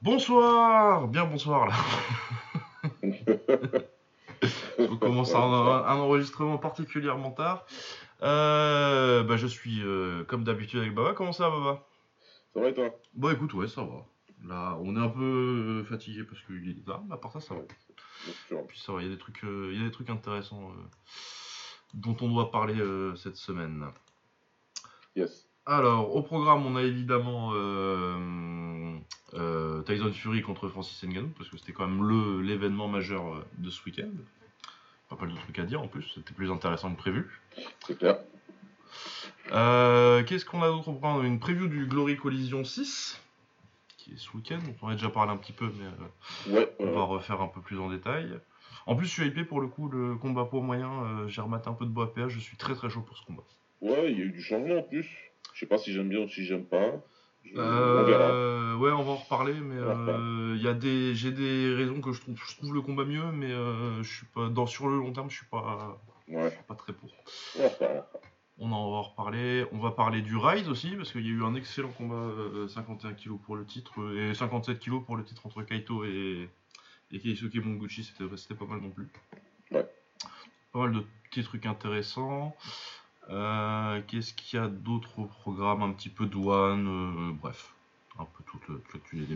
Bonsoir Bien bonsoir là. On commence un, un, enregistrement particulièrement tard. Euh, bah, je suis euh, comme d'habitude avec Baba. Comment ça va Baba? Ça va et toi? Bon écoute, ouais, ça va. Là, on est un peu fatigué parce qu'il est tard, mais à part ça, ça va. Puis ça va, il y a des trucs, euh, il y a des trucs intéressants dont on doit parler cette semaine. Yes. Alors, au programme, on a évidemment euh, Tyson Fury contre Francis Ngannou, parce que c'était quand même le, l'événement majeur euh, de ce week-end. Pas mal de trucs à dire en plus, c'était plus intéressant que prévu. C'est clair. Euh, qu'est-ce qu'on a d'autre? On a une preview du Glory Collision 6, qui est ce week-end, on en a déjà parlé un petit peu, mais on va refaire un peu plus en détail. En plus, je suis hypé pour le coup, le combat pour moyen, j'ai rematé un peu de bois PH, je suis très très chaud pour ce combat. Ouais, il y a eu du changement en plus. Je sais pas si j'aime bien ou si j'aime pas. Euh, ouais, on va en reparler, mais euh, il y a des, j'ai des raisons que je trouve, je trouve le combat mieux, mais euh, je suis pas dans sur le long terme, je suis pas, pas très pour. On en va reparler. On va parler du Rise aussi, parce qu'il y a eu un excellent combat 51 kg pour le titre et 57 kg pour le titre entre Kaito et, et Keisuke Monguchi. C'était pas mal non plus. Ouais. Pas mal de petits trucs intéressants. Euh, qu'est-ce qu'il y a d'autres programmes Un petit peu douane, euh, bref. Un peu tout le,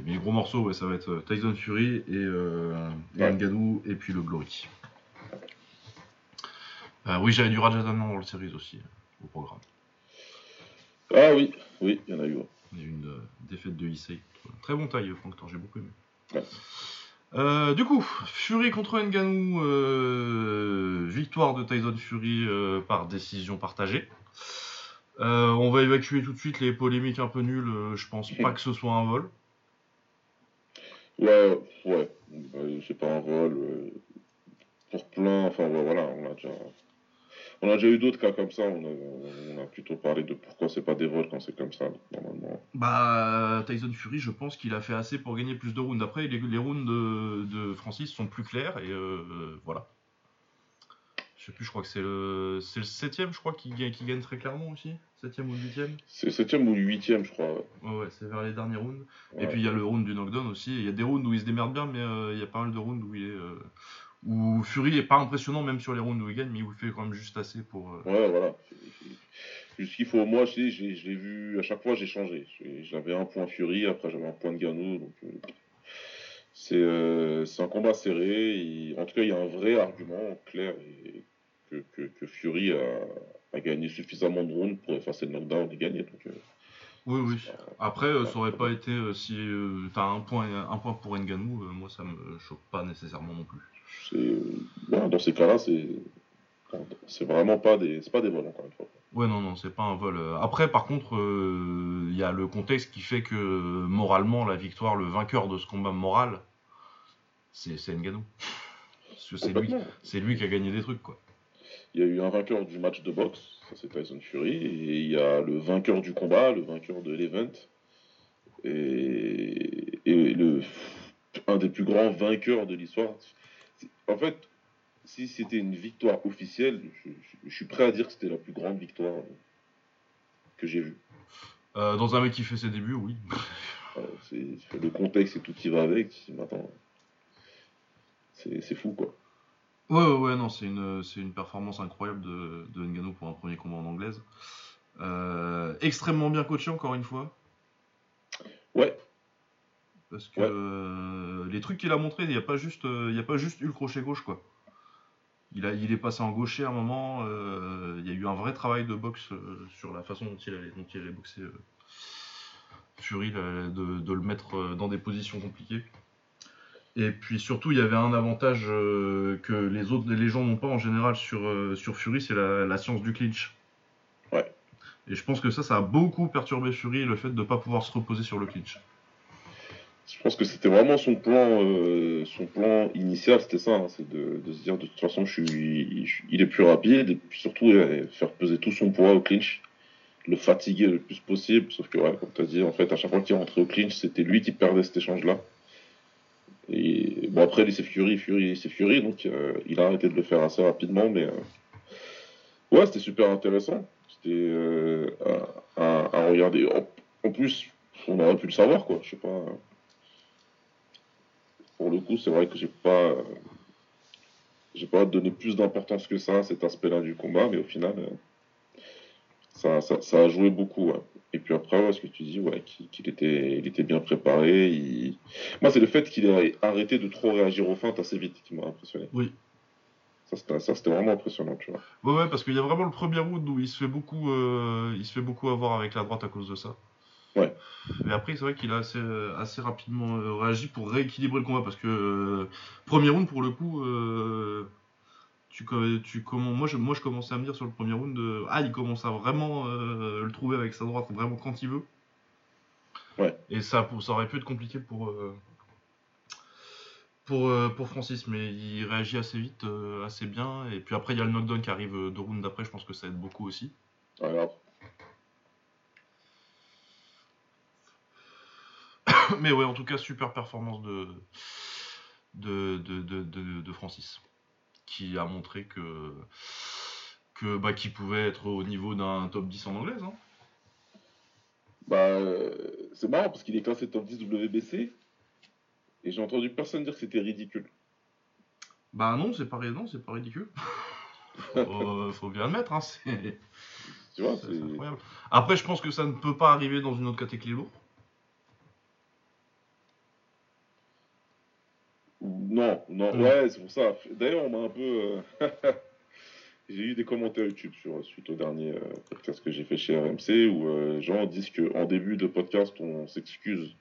Les gros morceaux, ouais, ça va être euh, Tyson Fury et, euh, et puis le Glory. oui, j'avais du Rajadan dans le series aussi, au programme. Ah oui, oui, il y en a eu. Il y a eu une défaite de Issei. Très bon taille, Franck j'ai beaucoup aimé. Euh, du coup, Fury contre Nganou, euh, victoire de Tyson Fury euh, par décision partagée. on va évacuer tout de suite les polémiques un peu nulles. je pense pas que ce soit un vol. Ouais, ouais. C'est pas un vol. pour plein. Enfin, voilà, on a déjà on a déjà eu d'autres cas comme ça, on a, plutôt parlé de pourquoi c'est pas des vols quand c'est comme ça, normalement. Bah, Tyson Fury, je pense qu'il a fait assez pour gagner plus de rounds. Après, les, les rounds de, Francis sont plus clairs, et euh, voilà. Je sais plus, je crois que c'est le, c'est le septième, je crois, qui, qui gagne très clairement aussi. Septième ou huitième C'est le septième ou le huitième, je crois. Ouais, ouais, c'est vers les derniers rounds. Et puis il y a le round du knockdown aussi. Il y a des rounds où il se démerde bien, mais euh, il y a pas mal de rounds où il est, euh, où Fury est pas impressionnant même sur les rounds où il gagne, mais il vous fait quand même juste assez pour. Euh, ouais, voilà. Qu'il faut. Moi, je l'ai vu. À chaque fois, j'ai changé. J'avais un point Fury, après j'avais un point de Gano. Donc, euh, euh, c'est un combat serré. En tout cas, il y a un vrai argument clair et que, que, Fury a, gagné suffisamment de rounds pour effacer le knockdown et gagner. Donc, oui, oui. Après, ça aurait pas été si un point, un point pour Nganou, moi ça me choque pas nécessairement non plus dans ces cas-là, c'est c'est vraiment pas des pas des vols encore une fois. Ouais non non c'est pas un vol. Après par contre euh, il y a le contexte qui fait que moralement la victoire le vainqueur de ce combat moral c'est c'est Ngannou. Parce que c'est lui c'est lui qui a gagné des trucs quoi. Il y a eu un vainqueur du match de boxe ça c'est Tyson Fury et il y a le vainqueur du combat le vainqueur de l'event et, et le un des plus grands vainqueurs de l'histoire en fait, si c'était une victoire officielle, je, suis prêt à dire que c'était la plus grande victoire que j'ai vue. Euh, dans un mec qui fait ses débuts, oui. c'est le contexte et tout qui va avec. C'est fou, quoi. Ouais, ouais, ouais non, c'est une, une performance incroyable de, de Ngannou pour un premier combat en anglaise. Euh, extrêmement bien coaché, encore une fois. Ouais, parce que euh, les trucs qu'il a montré, il n'y a pas juste, euh, il y a pas juste eu le crochet gauche quoi. Il, a, il est passé en gaucher à un moment. Euh, il y a eu un vrai travail de boxe sur la façon dont il allait, dont il allait boxer Fury, de, le mettre dans des positions compliquées. Et puis surtout, il y avait un avantage que les autres, les gens n'ont pas en général sur, sur Fury, c'est la, la, science du clinch. Ouais. Et je pense que ça, ça a beaucoup perturbé Fury, le fait de ne pas pouvoir se reposer sur le clinch. Je pense que c'était vraiment son plan, euh, son plan initial, c'était ça, hein, c'est de, se dire de toute façon, je suis, il est plus rapide et puis surtout euh, faire peser tout son poids au clinch, le fatiguer le plus possible. Sauf que, comme tu as dit, en fait, à chaque fois qu'il rentrait au clinch, c'était lui qui perdait cet échange-là. Et bon, après, il s'est Fury, Fury, c'est Fury, donc euh, il a arrêté de le faire assez rapidement, mais ouais, c'était super intéressant. C'était à, à, regarder. En, en, plus, on aurait pu le savoir, quoi. Je sais pas. Pour le coup, c'est vrai que j'ai pas, j'ai pas donné plus d'importance que ça à cet aspect-là du combat, mais au final, ça, ça, a joué beaucoup. Et puis après, ce que tu dis, ouais, qu'il était, il était bien préparé. Moi, c'est le fait qu'il ait arrêté de trop réagir aux feintes assez vite qui m'a impressionné. Oui. Ça, c'était vraiment impressionnant, tu vois. Ouais, ouais, parce qu'il y a vraiment le premier round où il se fait beaucoup, euh, il se fait beaucoup avoir avec la droite à cause de ça. Ouais. Mais après, c'est vrai qu'il a assez, assez rapidement euh, réagi pour rééquilibrer le combat parce que euh, premier round, pour le coup, tu, tu comment, moi, je, moi, je commençais à me dire sur le premier round, ah, il commence à vraiment le trouver avec sa droite, vraiment quand il veut. Ouais. Et ça, ça aurait pu être compliqué pour pour, euh, pour Francis, mais il réagit assez vite, euh, assez bien. Et puis après, il y a le knockdown qui arrive euh, deux rounds d'après, je pense que ça aide beaucoup aussi. mais ouais, en tout cas, super performance de, de, de, Francis, qui a montré que, que bah, qu'il pouvait être au niveau d'un top 10 en anglaise. Hein. Bah, c'est marrant parce qu'il est classé top 10 WBC, et j'ai entendu personne dire que c'était ridicule. Bah non, c'est pas, non, c'est pas ridicule. faut, faut bien admettre, hein, c'est... Tu vois, c'est... incroyable. Après, je pense que ça ne peut pas arriver dans une autre catégorie lourde. Non, non, ouais, c'est pour ça. D'ailleurs, on m'a un peu... Euh, j'ai eu des commentaires YouTube sur, suite au dernier euh, podcast que j'ai fait chez RMC où euh, les gens disent qu'en début de podcast, on s'excuse.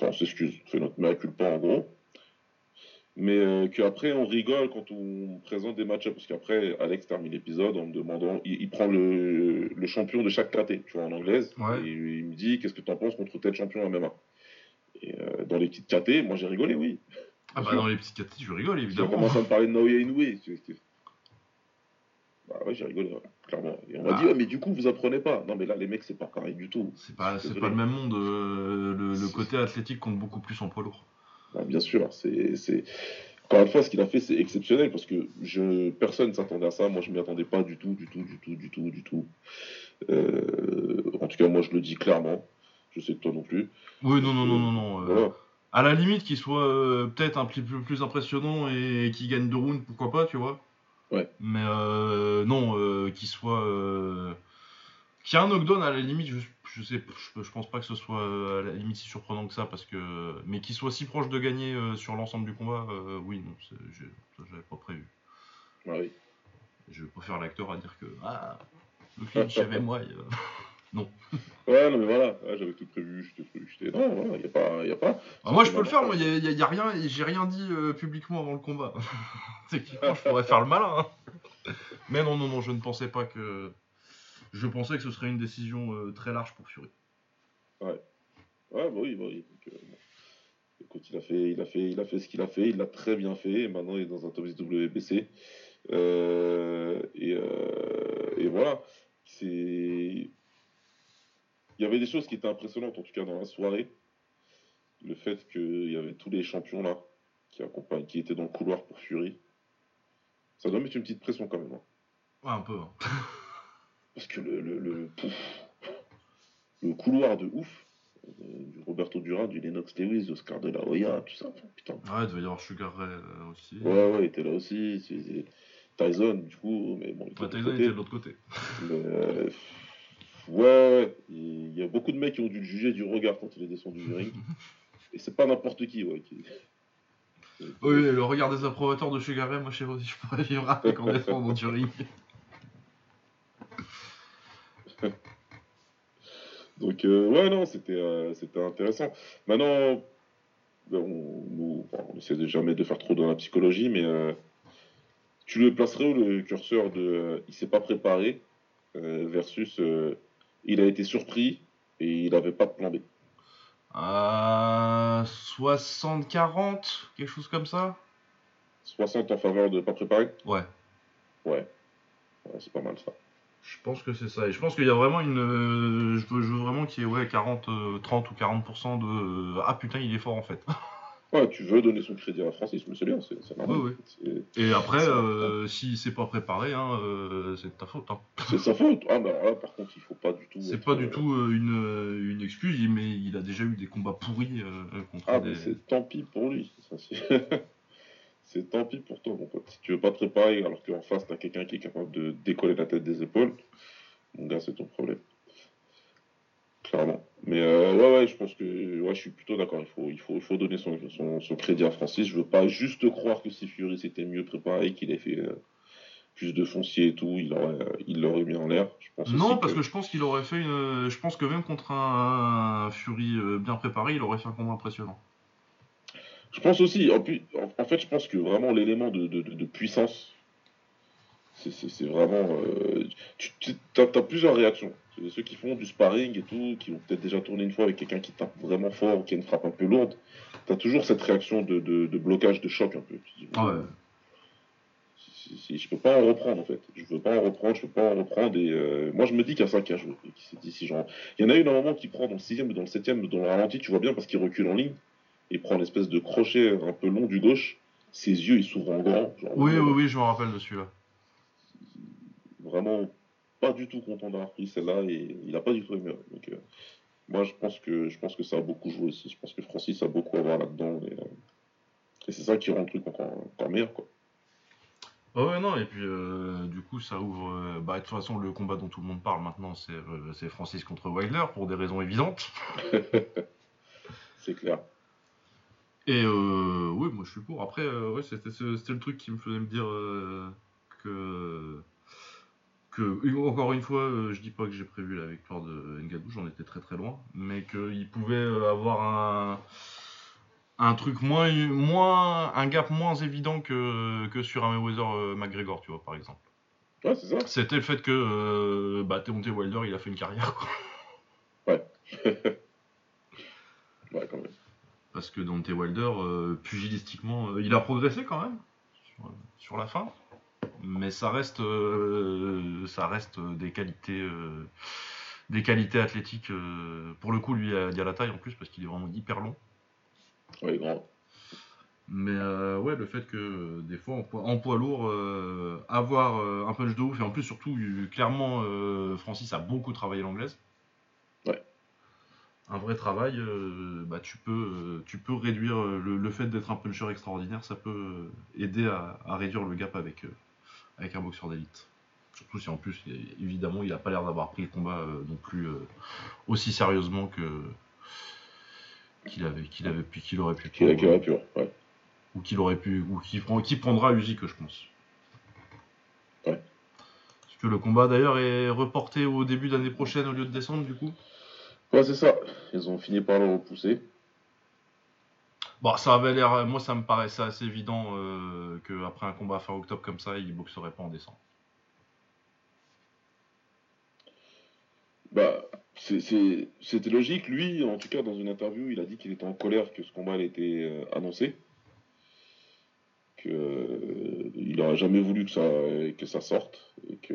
On s'excuse, on fait notre mea culpa en gros. Mais euh, qu'après, on rigole quand on présente des matchs parce qu'après, Alex termine l'épisode en me demandant, il, prend le, champion de chaque KT, tu vois, en anglaise, et il me dit, qu'est-ce que tu en penses contre tel champion MMA Et euh, dans les petites KT, moi j'ai rigolé, oui. Ah bah dans les petites KT, je rigole, évidemment. On commence à me parler de Naoya Inoue. Bah ouais, j'ai rigolé, clairement. Et on m'a dit, ah. mais du coup, vous apprenez pas. Non, mais là, les mecs, c'est pas pareil du tout. C'est pas, c'est pas le même monde. Euh, le, côté athlétique compte beaucoup plus en poids lourd. Bah, bien sûr, c'est, c'est. Encore une fois, ce qu'il a fait, c'est exceptionnel parce que je, personne ne s'attendait à ça. Moi, je m'y attendais pas du tout, du tout, du tout, du tout, du tout. Euh, en tout cas, moi, je le dis clairement. Je sais que toi non plus. Oui, non, non, non, non, non. Euh, à la limite, qu'il soit peut-être un petit peu plus impressionnant et qu'il gagne deux rounds, pourquoi pas, tu vois. Mais euh, non, euh, qu'il soit. Euh, qu'il y ait un knockdown à la limite, je, je sais, je, pense pas que ce soit à la limite si surprenant que ça, parce que. Mais qu'il soit si proche de gagner sur l'ensemble du combat, oui, non, j'avais pas prévu. Ah oui. Je préfère l'acteur à dire que. Ah, le clinch avait moi. Non. Ouais, non, mais voilà, j'avais tout prévu, j'étais j'étais. Non, voilà, y a pas. Y a pas. Ah, moi, je peux le faire, moi, y a, y a, rien, j'ai rien dit euh, publiquement avant le combat. Techniquement, je pourrais faire le malin. Hein. Mais non, non, non, je ne pensais pas que. Je pensais que ce serait une décision euh, très large pour Fury. Ouais. Ouais, bah oui, bah oui. Donc, euh, Écoute, il a, fait, il, a fait, il a fait ce qu'il a fait, il l'a très bien fait, et maintenant il est dans un top 10 WBC. et, et voilà. C'est il y avait des choses qui étaient impressionnantes, en tout cas dans la soirée. Le fait qu'il y avait tous les champions là qui, accompagnent, qui étaient dans le couloir pour Fury. Ça doit mettre une petite pression quand même. Hein. Ouais, un peu. Hein. Parce que le, le, le, couloir de ouf, du Roberto Duran, du Lennox Lewis, Oscar de la Hoya, tout ça. Putain. Ouais, il devait y avoir Sugar Ray euh, aussi. Ouais, ouais, il était là aussi. Tyson, du coup, mais bon. Il Tyson était de l'autre côté. Mais, euh, Ouais, il y a beaucoup de mecs qui ont dû le juger du regard quand il est descendu du ring. Et c'est pas n'importe qui, ouais. Oui, le regard des approbateurs de Garret, moi je sais pas si je pourrais vivre avec en descendant du ring. Donc, euh, ouais, non, c'était euh, c'était intéressant. Maintenant, ben, on, nous, on essaie de jamais de faire trop dans la psychologie, mais euh, tu le placerais où le curseur de il s'est pas préparé versus il a été surpris et il n'avait pas de plan B. 60-40, quelque chose comme ça 60 en faveur de pas préparer? Ouais. Ouais. c'est pas mal ça. Je pense que c'est ça. Et je pense qu'il y a vraiment une. je, veux, vraiment qu'il y ait ouais, 40, 30 euh, ou 40% de. ah putain, il est fort en fait. Ouais, tu veux donner son crédit à Francis, mais c'est bien, c'est normal. Et après, euh, si c'est pas préparé, hein, euh, c'est de ta faute. Hein. C'est sa faute. Ah, bah là, par contre, il faut pas du tout. C'est pas du tout euh, une, une, excuse, mais il a déjà eu des combats pourris contre ah, des. c'est tant pis pour lui. c'est tant pis pour toi, mon pote. Si tu veux pas te préparer alors qu'en face, t'as quelqu'un qui est capable de décoller la tête des épaules, mon gars, c'est ton problème. Clairement. Mais euh, ouais, ouais, je pense que ouais, je suis plutôt d'accord. Il faut, il, faut, il faut donner son, son, crédit à Francis. Je veux pas juste croire que si Fury s'était mieux préparé, qu'il ait fait euh, plus de foncier et tout, il l'aurait il mis en l'air. Non, parce que... je pense qu'il aurait fait une. Je pense que même contre un, Fury euh, bien préparé, il aurait fait un combat impressionnant. Je pense aussi. En, plus, en, fait, je pense que vraiment l'élément de, de, de, puissance, c'est vraiment. tu as, plusieurs réactions ceux qui font du sparring et tout, qui ont peut-être déjà tourné une fois avec quelqu'un qui tape vraiment fort ou qui a une frappe un peu lourde, t'as toujours cette réaction de, blocage, de choc un peu. Ah ouais. Si, je peux pas en reprendre en fait. Je veux pas en reprendre, je peux pas en reprendre. Et euh, moi je me dis qu'il y a ça qui a joué. si genre... Il y en a eu un moment qui prend dans le sixième ou dans le septième, dans le ralenti, tu vois bien parce qu'il recule en ligne. Et prend une espèce de crochet un peu long du gauche. Ses yeux ils s'ouvrent en grand. oui, oui, oui, je me rappelle de celui-là. Vraiment pas du tout content d'avoir pris celle-là et il n'a pas du tout aimé. Donc, euh, moi, je pense, que, je pense que ça a beaucoup joué aussi. Je pense que Francis a beaucoup à voir là-dedans. Et, euh, c'est ça qui rend le truc encore, meilleur. Quoi. ouais, non, et puis euh, du coup, ça ouvre. bah, de toute façon, le combat dont tout le monde parle maintenant, c'est Francis contre Wilder pour des raisons évidentes. c'est clair. Et oui, moi je suis pour. Après, ouais, c'était le truc qui me faisait me dire que encore une fois, euh, je dis pas que j'ai prévu la victoire de Ngadou, j'en étais très très loin, mais qu'il pouvait euh, avoir un, un truc moins, moins, un gap moins évident que, que sur un Mayweather euh, McGregor, tu vois, par exemple. Ouais, c'est ça. C'était le fait que euh, bah, Wilder, il a fait une carrière, quoi. Ouais. ouais, quand même. Parce que Deontay Wilder, pugilistiquement, il a progressé quand même sur la fin mais ça reste, euh, ça reste des qualités, euh, des qualités athlétiques. Euh, pour le coup, lui, il a, la taille en plus parce qu'il est vraiment hyper long. Oui, grand. Mais ouais, le fait que des fois en poids, lourd, avoir un punch de ouf et en plus surtout clairement Francis a beaucoup travaillé l'anglaise. Ouais. Un vrai travail, bah tu peux, tu peux réduire le, fait d'être un puncher extraordinaire, ça peut aider à, à réduire le gap avec avec un boxeur d'élite. Surtout si en plus, évidemment, il n'a pas l'air d'avoir pris le combat euh, non plus euh, aussi sérieusement que qu'il avait, qu'il avait, qu'il aurait pu. Qu'il aurait pu, ouais. Ou qu'il aurait pu, ou qui prend, qui prendra que je pense. Ouais. Parce que le combat d'ailleurs est reporté au début d'année prochaine au lieu de décembre du coup? Ouais, c'est ça. Ils ont fini par le repousser. Bon, ça avait l'air. Moi, ça me paraissait assez évident euh, qu'après un combat fin octobre comme ça, il boxerait pas en décembre. Bah, c'était logique. Lui, en tout cas, dans une interview, il a dit qu'il était en colère que ce combat ait été euh, annoncé. Qu'il euh, n'aurait jamais voulu que ça, que ça sorte. Et que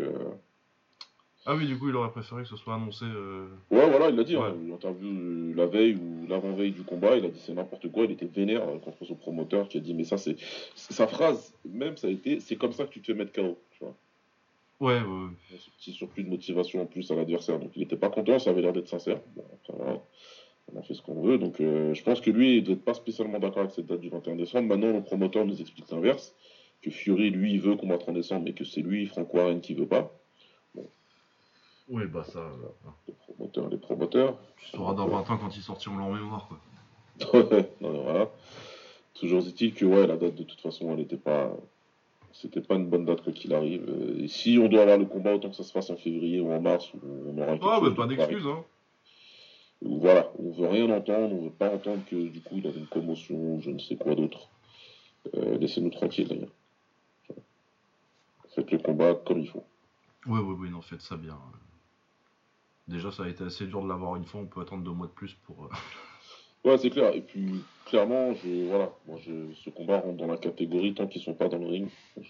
ah oui, du coup, il aurait préféré que ce soit annoncé. Euh... Ouais, voilà, il l'a dit. Hein, une interview euh, la veille ou l'avant-veille du combat, il a dit c'est n'importe quoi. Il était vénère euh, contre son promoteur qui a dit mais ça, c'est. Sa phrase, même, ça a été c'est comme ça que tu te fais mettre KO. Tu vois. Ouais, ouais. Ce petit surplus de motivation en plus à l'adversaire. Donc il était pas content, ça avait l'air d'être sincère. Bon, on a fait ce qu'on veut. Donc euh, je pense que lui, il doit être pas spécialement d'accord avec cette date du 21 décembre. Maintenant, le promoteur nous explique l'inverse. Que Fury, lui, veut combattre en décembre, mais que c'est lui, Franco Warren, qui veut pas. Oui, bah ça. Euh, les promoteurs, les promoteurs. Tu sauras dans 20 ans quand ils sortiront leur mémoire, quoi. non, voilà. Toujours est-il que ouais, la date de toute façon, elle n'était pas. C'était pas une bonne date quoi qu'il arrive. Euh, et si on doit avoir le combat, autant que ça se fasse en février ou en mars, on aura Ah, bah, pas d'excuses, hein. Voilà, on veut rien entendre, on veut pas entendre que du coup il avait une commotion ou je ne sais quoi d'autre. Euh, laissez-nous tranquilles d'ailleurs. Faites le combat comme il faut. Oui, oui, oui, non, faites ça bien. Déjà, ça a été assez dur de l'avoir une fois, on peut attendre deux mois de plus pour. Euh, ouais, c'est clair. Et puis, clairement, je, voilà, moi, je, ce combat rentre dans la catégorie tant qu'ils sont pas dans le ring. Oui,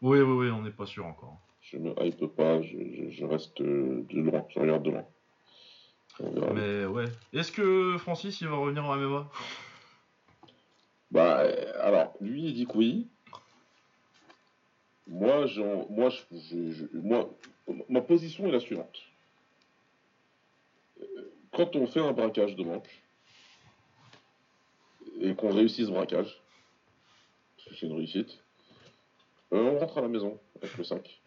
oui, oui, on n'est pas sûr encore. Je me hype pas, je, reste de loin, je regarde de loin. Mais ouais. Est-ce que Francis, il va revenir en MMA Bah, euh, alors, lui, il dit que oui. Moi, moi, je, je- moi, ma position est la suivante. Euh, Quand on fait un braquage de banque et qu'on réussit ce braquage, c'est une réussite, euh, on rentre à la maison avec le sac.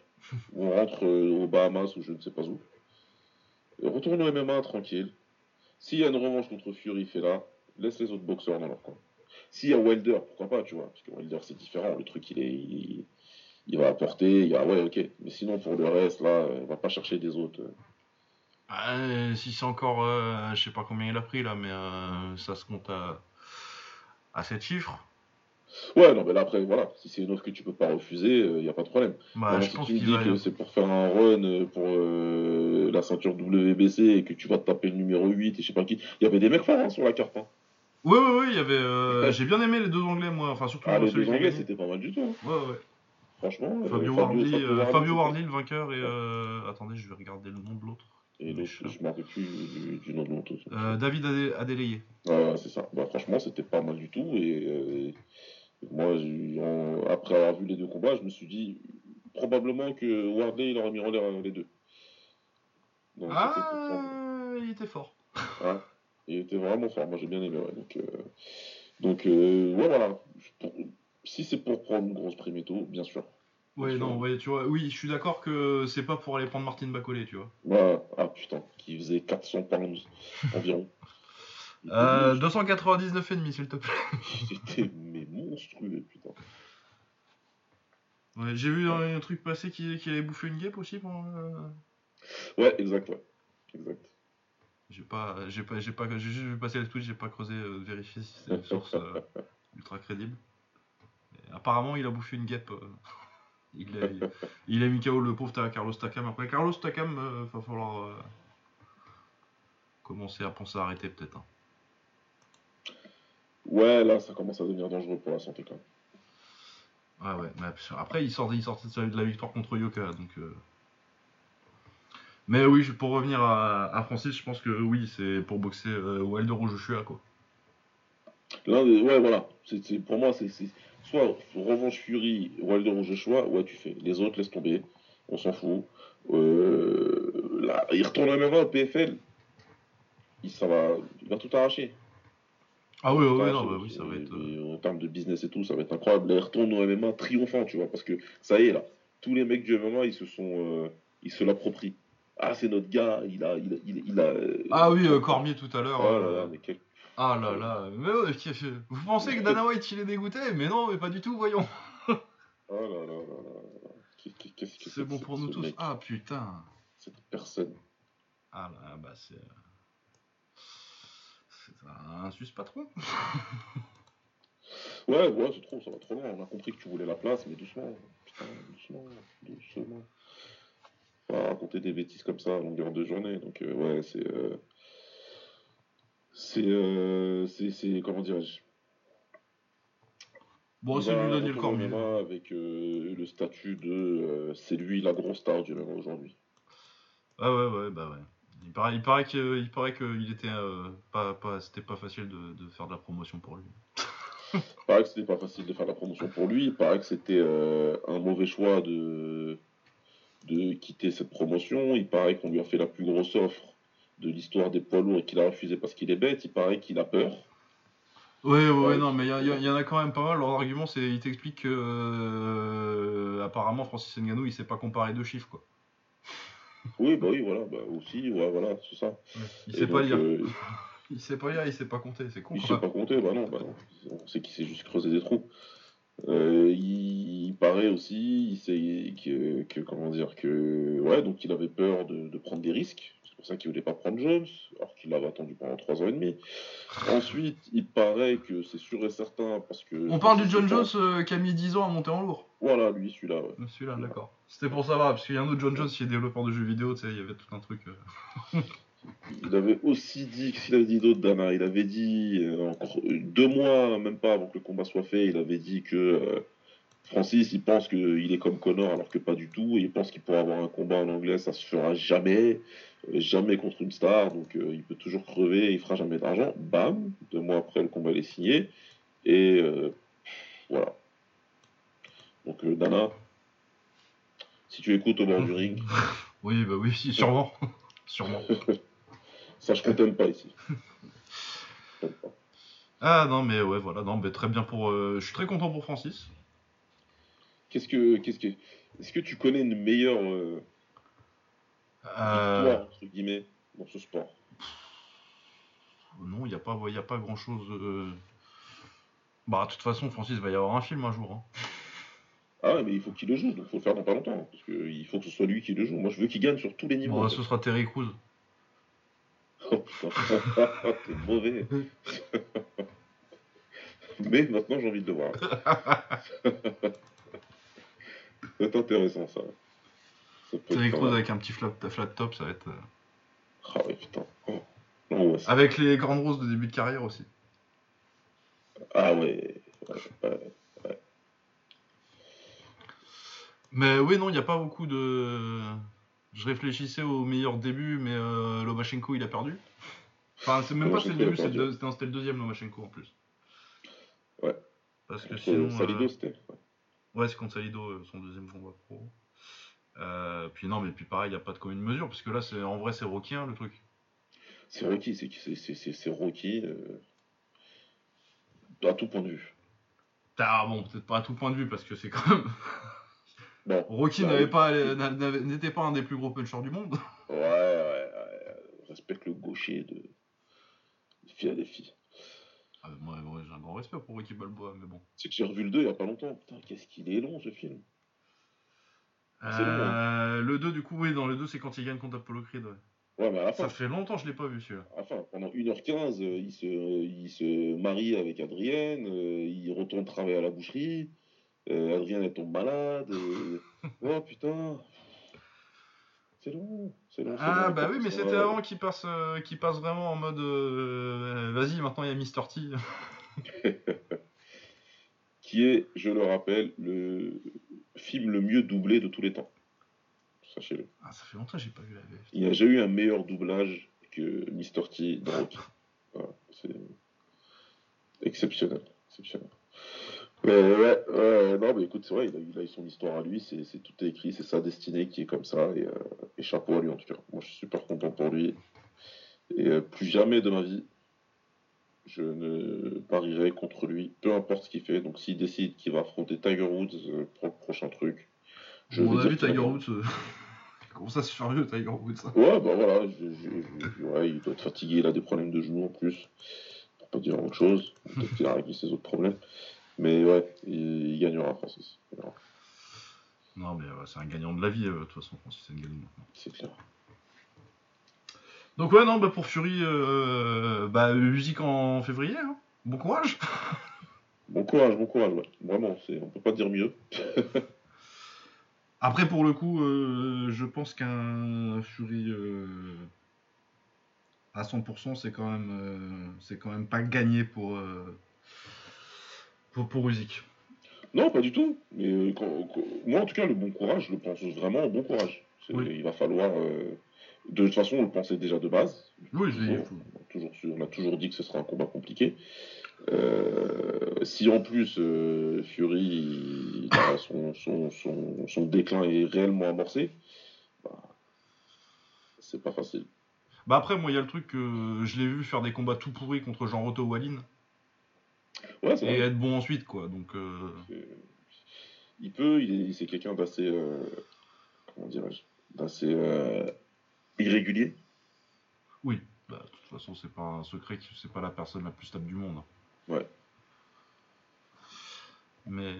on rentre euh, aux Bahamas ou je ne sais pas où. Retourne au MMA tranquille. S'il y a une revanche contre Fury, fait là, laisse les autres boxeurs dans leur coin. S'il y a Wilder, pourquoi pas, tu vois, parce que Wilder c'est différent, le truc il est. Il, va apporter, il va, ouais, ok. Mais sinon, pour le reste, là, euh, on va pas chercher des autres. euh. Ah, si c'est encore, euh, je sais pas combien il a pris là, mais euh, ça se compte à, à 7 chiffres. Ouais, non, mais là, après, voilà, si c'est une offre que tu peux pas refuser, il n'y a pas de problème. Bah, je si pense tu me dis va. que c'est pour faire un run euh, pour euh, la ceinture WBC et que tu vas te taper le numéro 8 et je sais pas qui, il y avait des mecs forts hein, sur la carte. Hein. Oui, oui, oui, il y avait. euh, J'ai bien aimé les deux anglais, moi. Enfin, surtout Ah, les deux anglais, c'était pas mal du tout. hein. Ouais, ouais. Franchement. euh, Fabio euh, Fabio c'était- Wardley, le vainqueur, et. euh, Attendez, je vais regarder le nom de l'autre. Et l'autre, je me rappelle plus du, du nom de l'autre. Euh, David Adé- Adélayé. Ouais, ouais, c'est ça. Bah, franchement, c'était pas mal du tout. Et euh, moi, en- après avoir vu les deux combats, je me suis dit probablement que Wardley, il aurait mis en l'air les deux. Donc, Ah, il était fort. Ouais. Il était vraiment fort. Moi, j'ai bien aimé. Ouais. Donc, euh, donc euh, ouais, voilà. Pour- si c'est pour prendre une grosse priméto, bien sûr. Sûr. non, ouais, tu vois, oui, je suis d'accord que c'est pas pour aller prendre Martine Bacolé, tu vois. Ouais. Ah putain, qui faisait 400 pounds environ. Il était Euh, monstre- 299,5, s'il te plaît. il était mais monstrueux, putain. Ouais, J'ai vu dans un truc passé qu'il qu'il avait bouffé une guêpe aussi pendant. euh, Ouais, exact, ouais. Exact. J'ai pas, j'ai pas, j'ai pas, j'ai juste vu passer le tweet, j'ai pas creusé, euh, vérifier si c'est une source euh, ultra crédible. Et apparemment, il a bouffé une guêpe. Il, a, il, il a mis KO le pauvre Carlos Takam. Après, Carlos Takam, euh, va falloir euh, commencer à penser à arrêter peut-être. hein. Ouais, là, ça commence à devenir dangereux pour la santé quand même. Ah ouais, mais après, il sortait, il sortait de la victoire contre Yoka, donc. euh. Mais oui, pour revenir à, à Francis, je pense que oui, c'est pour boxer euh, Wilder ou Joshua, quoi. L'un des- ouais, voilà. C'est, c'est- pour moi, c'est, c'est soit revanche Fury, Wilder ou Joshua, ouais, tu fais. Les autres, laisse tomber. On s'en fout. Euh, là, il retourne à MMA au PFL. Il, ça va, il va tout arracher. Ah oui, oui, Enfin, non, bah oui, ça va être. euh, En termes de business et tout, ça va être incroyable. Là, il retourne au MMA triomphant, tu vois, parce que ça y est, là. Tous les mecs du MMA, ils se sont. euh, ils se l'approprient. Ah, c'est notre gars, il a. Il, a- il, a- il a Ah oui, euh, Cormier tout à l'heure. Oh là là, mais quel. Ah là là. Mais Vous pensez que Dana White il est dégoûté Mais non, mais pas du tout, voyons. Oh là là là là Qu'est-ce que C'est bon pour nous tous. Ah putain. Cette personne. Ah là, bah c'est. C'est un sus patron. Ouais, ouais, c'est trop, ça va trop loin. On a compris que tu voulais la place, mais doucement. Putain, doucement, doucement. Pas raconter des bêtises comme ça à longueur de journée. Donc, euh, ouais, c'est. C'est. euh, C'est. c'est- Comment dirais-je? Bon, c'est lui Daniel Cormier. Avec euh, le statut de. euh, c'est lui la grosse star du MMA aujourd'hui. Ah ouais, ouais, bah ouais. Il paraît, il paraît que, il paraît qu'il était euh, pas, pas, c'était pas facile de, de faire de la promotion pour lui. Il paraît que c'était pas facile de faire la promotion pour lui. Il paraît que c'était euh, un mauvais choix de, de quitter cette promotion. Il paraît qu'on lui a fait la plus grosse offre de l'histoire des poids lourds et qu'il a refusé parce qu'il est bête. Il paraît qu'il a peur. Ouais, ouais, non, mais il y, en a quand même pas mal. Leur argument, c'est, il t'explique que euh, apparemment Francis Ngannou, il sait pas comparer deux chiffres, quoi. Oui, bah oui, voilà, bah aussi, ouais, voilà, c'est ça. Il Et sait pas lire. euh, Il sait pas lire, il sait pas compter, c'est con. il sait pas compter, bah non, bah non. On sait qu'il sait juste creuser des trous. Euh, il, il paraît aussi, il sait que, que, comment dire, que, ouais, donc il avait peur de, de prendre des risques. C'est pour ça qu'il voulait pas prendre Jones, alors qu'il l'avait attendu pendant trois ans et demi. Ensuite, il paraît que c'est sûr et certain parce que. On parle du John Jones euh, qui a mis 10 ans à monter en lourd. Voilà, lui, celui-là, ouais. Celui-là, d'accord. C'était pour savoir, parce qu'il y a un autre John Jones qui est développeur de jeux vidéo, tu sais, il y avait tout un truc. euh. Il avait aussi dit, qu'est-ce qu'il avait dit d'autre, Dana Il avait dit, euh, encore euh, deux mois, même pas avant que le combat soit fait, il avait dit que euh, Francis, il pense qu'il est comme Connor, alors que pas du tout. Et il pense qu'il pourra avoir un combat en anglais, ça se fera jamais, euh, jamais contre une star, donc euh, il peut toujours crever, il fera jamais d'argent. Bam, deux mois après, le combat il est signé. Et euh, voilà. Donc, euh, Dana, si tu écoutes au bord du ring, Oui, bah oui, si, sûrement. sûrement. sache qu'on t'aime pas ici. Pas. Ah non, mais ouais, voilà, non, mais très bien pour. euh, je suis très content pour Francis. Qu'est-ce que, qu'est-ce que, est-ce que tu connais une meilleure euh, Euh, victoire entre guillemets dans ce sport? Non, il n'y a pas, y a pas grand chose. Bah, de toute façon, Francis va y avoir un film un jour. hein. Ah ouais, mais il faut qu'il le joue, donc il faut le faire dans pas longtemps, hein, parce qu'il faut que ce soit lui qui le joue. Moi, je veux qu'il gagne sur tous les niveaux. Bon, ce sera Terry Crews. Oh putain, t'es mauvais. mais maintenant, j'ai envie de le voir. C'est intéressant ça. Ça Terry être Crews avec un petit flat, flat top, ça va être. euh, Ah ouais, putain. Oh. Non, ouais, c'est- Avec les grandes roses de début de carrière aussi. Ah ouais. ouais, ouais. Mais oui, non, il n'y a pas beaucoup de. Je réfléchissais au meilleur début, mais euh, Lomachenko il a perdu. Enfin, c'est même pas le début, le, c'était- le deuxième Lomachenko en plus. Ouais. Parce que sinon. Salido, euh, c'était. Ouais, c'est contre Salido, euh, son deuxième combat pro. Euh, puis non, mais puis pareil, il n'y a pas de commune mesure, parce que là, c'est en vrai, c'est Rocky hein, le truc. C'est Rocky, c'est c'est- c'est- c'est- c'est Rocky. euh, À tout point de vue. Ah bon, peut-être pas à tout point de vue, parce que c'est quand même. Bon. Rocky bah, n'avait oui. pas, n'avait- n'était pas un des plus gros punchers du monde. Ouais, ouais, ouais. Respecte le gaucher de, de Philadelphie. Ah, moi, moi, j'ai un grand respect pour Rocky Balboa, mais bon. C'est que j'ai revu le 2 il y a pas longtemps. Putain, qu'est-ce qu'il est long ce film. Long, Euh, le 2, du coup, oui, dans le 2, c'est quand il gagne contre Apollo Creed. ouais. Ouais, mais à la fin, Ça fait longtemps que je l'ai pas vu celui-là. Enfin, pendant 1h15, euh, il, se, il se marie avec Adrienne, euh, il retourne travailler à la boucherie, euh, Adrienne elle tombe malade. euh, oh putain C'est long, Ah bah oui, mais c'était avant qu'il passe, euh, passe vraiment en mode euh, vas-y, maintenant il y a Mr. T. Qui est, je le rappelle, le film le mieux doublé de tous les temps. Sachez-le. Ah, ça fait longtemps que j'ai pas vu la VF. Il n'y a jamais eu un meilleur doublage que Mr. T dans. Voilà, c'est exceptionnel. exceptionnel. Mais ouais, ouais, non, mais écoute, c'est vrai, il a, il a eu son histoire à lui, c'est c'est- tout est écrit, c'est sa destinée qui est comme ça, et, euh, et chapeau à lui en tout cas. Moi, je suis super content pour lui. Et euh, plus jamais de ma vie, je ne parierai contre lui, peu importe ce qu'il fait. Donc, s'il décide qu'il va affronter Tiger Woods euh, pour le prochain truc, Je dire avis, qu'il Tiger Woods. Comment ça se fait vieux, Tiger Woods? Ouais, bah voilà, je- je- je- ouais, il doit être fatigué, il a des problèmes de genoux en plus, pour pas dire autre chose. Peut-être qu'il a réglé ses autres problèmes. Mais ouais, il, il gagnera, Francis. Il gagnera, Non, mais ouais, c'est un gagnant de la vie, euh, de toute façon, Francis Ngannou maintenant. C'est clair. Donc, ouais, non, bah pour Fury, euh, bah, musique en février, hein. bon courage. Bon courage, bon courage, ouais. Vraiment, c'est, on peut pas dire mieux. Après, pour le coup, euh, je pense qu'un Fury euh, à 100%, c'est quand même, euh, c'est quand même pas gagné pour euh, pour, pour. Non, pas du tout. Mais euh, quand- quand- moi, en tout cas, le bon courage, je le pense vraiment au bon courage. Oui. Il va falloir. euh, de toute façon, on le pensait déjà de base. Oui, Toujours, on, a toujours, on a toujours dit que ce serait un combat compliqué. Euh, si en plus euh, Fury il a son, son, son, son déclin est réellement amorcé, bah, c'est pas facile. Bah après, moi, il y a le truc que je l'ai vu faire des combats tout pourris contre Jean Roto Wallin Ouais, et être bon ensuite, quoi. Donc, euh, Il peut, c'est quelqu'un d'assez, euh, comment dirais-je, d'assez euh, irrégulier. oui. Bah, de toute façon, c'est pas un secret que c'est pas la personne la plus stable du monde. Ouais. Mais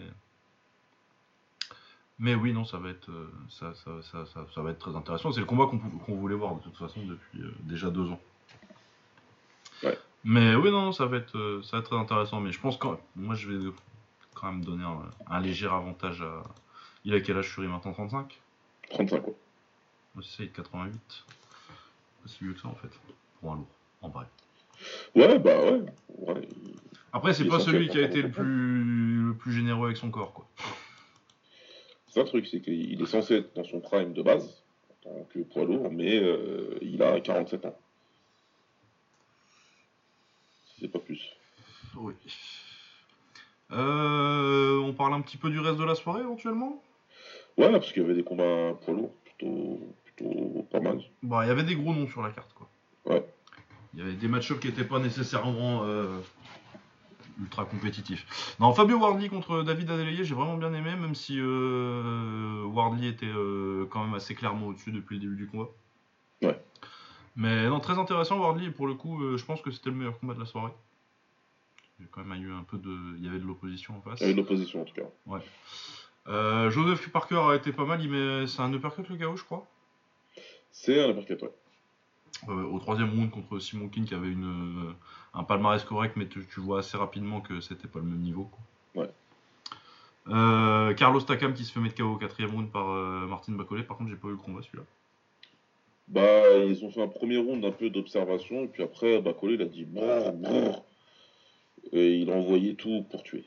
mais oui, non, ça va être euh, ça, ça, ça, ça, va être très intéressant. C'est le combat qu'on voulait voir de toute façon depuis déjà deux ans. Mais oui, non, ça va être euh, ça va être très intéressant. Mais je pense quand moi je vais quand même donner un, un léger avantage à. Il a quel âge Fury maintenant 35 35 quoi. Moi, c'est ça, il est de 88. C'est mieux que ça en fait. Pour un lourd, en vrai. Ouais, bah ouais. ouais. Après, c'est pas celui qui a été le plus, le plus généreux avec son corps, quoi. C'est un truc, c'est qu'il est censé être dans son prime de base, en tant que poids lourd, mais euh, il a 47 ans. Si c'est pas plus. Oui. Euh, on parle un petit peu du reste de la soirée éventuellement? Ouais, parce qu'il y avait des combats poids lourds plutôt, plutôt pas mal. Bon, il y avait des gros noms sur la carte, quoi. Ouais. Il y avait des match-ups qui n'étaient pas nécessairement euh, ultra compétitifs. Non, Fabio Wardley contre David Adeleye, j'ai vraiment bien aimé, même si euh, Wardley était euh, quand même assez clairement au-dessus depuis le début du combat. Ouais. Mais non, très intéressant Wardley, et pour le coup, euh, je pense que c'était le meilleur combat de la soirée. Il y a quand même eu un peu de. Il y avait de l'opposition en face. Il y avait de l'opposition en tout cas. Euh, Joseph Parker a été pas mal, il met... c'est un uppercut le KO, je crois. C'est un uppercut, ouais. Euh, au troisième round contre Simon King qui avait une, euh, un palmarès correct, mais tu, tu vois assez rapidement que c'était pas le même niveau. quoi. Ouais. Euh, Carlos Takam qui se fait mettre KO au quatrième round par Martin Bacolé. Par contre, j'ai pas eu le combat celui-là. Bah, ils ont fait un premier round un peu d'observation, et puis après, Bacolé, il a dit brrr, brrr, et il a envoyé tout pour tuer.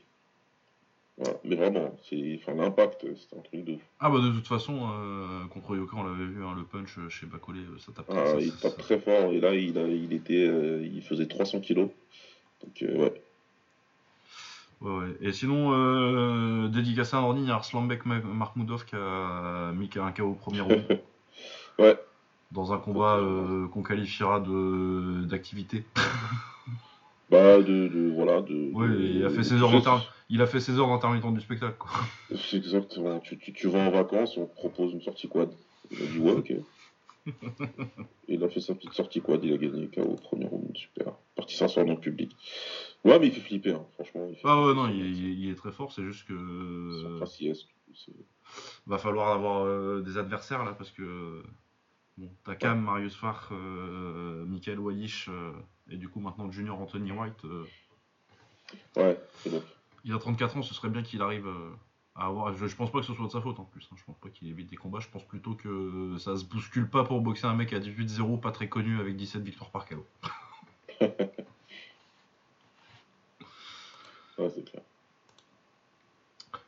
Voilà. Mais vraiment, c'est, enfin, l'impact, c'est un truc de fou. Ah bah de toute façon, euh, contre Yoka, on l'avait vu, hein, le punch chez Bacolé, euh, ça tape. Ah, ça- il ça- tape très fort, et là, il, a, il était, euh, il faisait 300 kilos. Donc, euh, ouais. Ouais, ouais. Et sinon, euh, dédicacé à Nordi, il y a Arslanbek Ma- Mahmoudov qui a mis un KO au premier round. Ouais. Dans un combat euh, qu'on qualifiera de d'activité. Bah, de, de voilà, de. Oui, de- il a fait ses heures d'inter- il a fait ses heures d'intermittent du spectacle. Quoi. C'est exactement. Tu, tu, tu vas en vacances, on te propose une sortie quad. Il a dit ouais, ok. Et il a fait sa petite sortie quad, il a gagné KO au premier round, super. Parti s'asseoir dans le public. Ouais, mais il fait flipper, hein, franchement. Fait Ah ouais, non, il est, il est très fort, c'est juste que c'est euh, c'est- va falloir avoir euh, des adversaires là parce que bon, t'as Cam, Marius Farr, euh, Michael Wallish euh, et du coup maintenant Junior Anthony White. euh, Ouais, c'est bon. il a 34 ans, ce serait bien qu'il arrive à avoir. Je, je pense pas que ce soit de sa faute en plus. hein, Je pense pas qu'il évite des combats. Je pense plutôt que ça se bouscule pas pour boxer un mec à 18-0, pas très connu avec 17 victoires par KO. Ouais, c'est clair.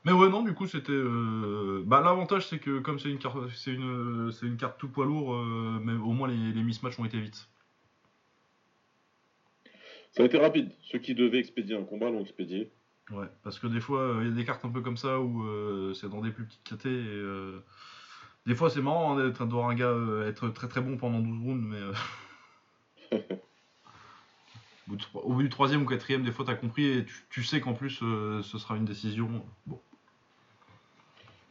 Mais ouais, non, du coup, c'était. euh, Bah, l'avantage, c'est que comme c'est une carte, c'est une, c'est une carte tout poids lourd, euh, mais au moins les, les mismatchs ont été vite. Ça a été rapide. Ceux qui devaient expédier un combat l'ont expédié. Ouais, parce que des fois, euh, il y a des cartes un peu comme ça où euh, c'est dans des plus petites et. euh, Des fois, c'est marrant hein, d'être de voir un gars être très très bon pendant 12 rounds, mais. au bout Au du troisième ou quatrième, des fois, t'as compris et tu, tu sais qu'en plus, euh, ce sera une décision. Bon.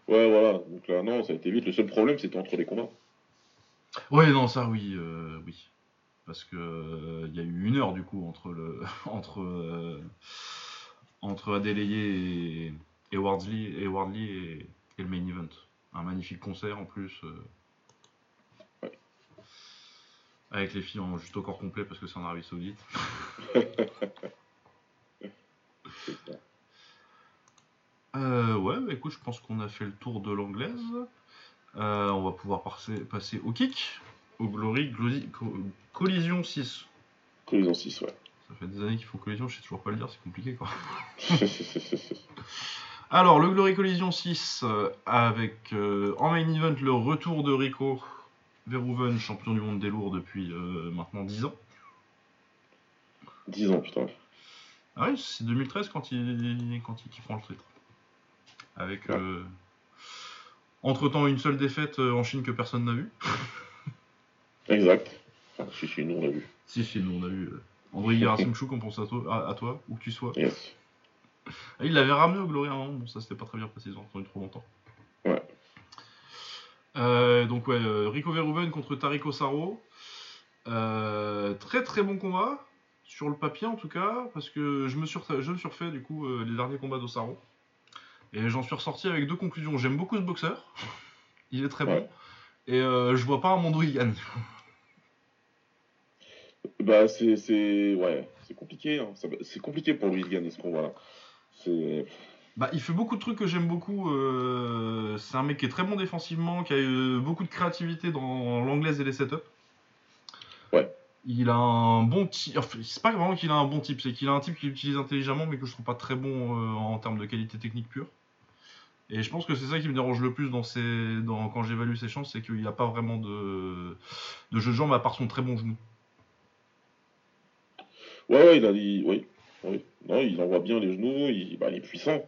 Ouais, voilà. Donc là, non, ça a été vite. Le seul problème, c'était entre les combats. Ouais, non, ça, oui, euh, oui. Parce que euh, il y a eu une heure du coup entre le entre euh, entre et, et Wardley et Wardley et, et le main event. Un magnifique concert en plus. euh, Ouais. Avec les filles en juste au corps complet parce que c'est en Arabie Saoudite. Euh, ouais, bah, écoute, je pense qu'on a fait le tour de l'anglaise. Euh, on va pouvoir passer, passer au kick, au Glory Glory- Co- Collision 6. Collision 6, ouais. Ça fait des années qu'ils font collision, je sais toujours pas le dire, c'est compliqué quoi. Alors, le Glory Collision 6, euh, avec euh, en main event le retour de Rico Verhoeven, champion du monde des lourds depuis euh, maintenant 10 ans. 10 ans, putain. Ah oui, c'est 2013 quand il, quand il, qu'il prend le titre. Avec euh, entre temps une seule défaite euh, en Chine que personne n'a vue. Exact. Enfin, si, si, nous, on l'a vu. Si, si, nous on a vu. euh, André Gerasimchuk, on pense à toi, à, à toi, où que tu sois. Yes. Ah, Il l'avait ramené au Glory à un moment, bon ça c'était pas très bien passé, ils ont attendu trop longtemps. Ouais. Euh, donc ouais, Rico Verhoeven contre Tariq Saro. Euh, très très bon combat, sur le papier en tout cas, parce que je me suis, refait- je me refait du coup euh, les derniers combats d'Osaro. Et j'en suis ressorti avec deux conclusions. J'aime beaucoup ce boxeur, il est très bon. Et euh, je vois pas un monde où il gagne. Bah, c'est. c'est- Ouais, c'est compliqué. Hein. C'est compliqué pour lui de gagner ce combat-là. C'est. Bah, il fait beaucoup de trucs que j'aime beaucoup. euh, C'est un mec qui est très bon défensivement, qui a eu beaucoup de créativité dans l'anglaise et les setups. Ouais. Il a un bon type. Enfin, c'est pas vraiment qu'il a un bon type, c'est qu'il a un type qu'il utilise intelligemment, mais que je trouve pas très bon euh, en termes de qualité technique pure. Et je pense que c'est ça qui me dérange le plus dans ses... dans... quand j'évalue ses chances, c'est qu'il a pas vraiment de... de jeu de jambes à part son très bon genou. Ouais, ouais, il a dit. Oui. Oui, non, il envoie bien les genoux, il, bah, est puissant.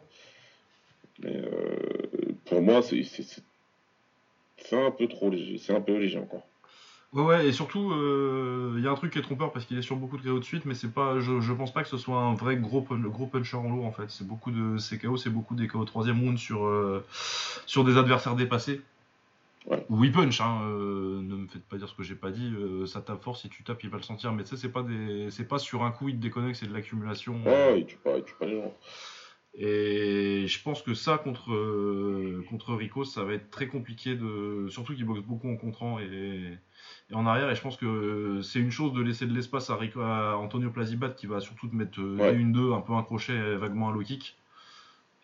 Mais euh, pour moi, c'est un peu trop léger. C'est un peu léger encore. Ouais, ouais, et surtout, euh, il y a un truc qui est trompeur parce qu'il est sur beaucoup de KO de suite, mais c'est pas, je, je pense pas que ce soit un vrai gros, gros puncher en lourd en fait. C'est beaucoup de ces KO, c'est beaucoup des KO troisième round sur, euh, sur des adversaires dépassés. Ouais. Ou il punch, hein, euh, ne me faites pas dire ce que j'ai pas dit. ça tape fort, si tu tapes, il va le sentir, mais tu sais, c'est pas des, c'est pas sur un coup il te déconnecte, c'est de l'accumulation. Ouais, il tue pas, il tue pas les gens. Et je pense que ça contre, contre Rico, ça va être très compliqué de, surtout qu'il boxe beaucoup en contrant et en arrière. Et je pense que c'est une chose de laisser de l'espace à, Antonio Plazibat qui va surtout te mettre euh, une 2 un peu un crochet, vaguement un low kick.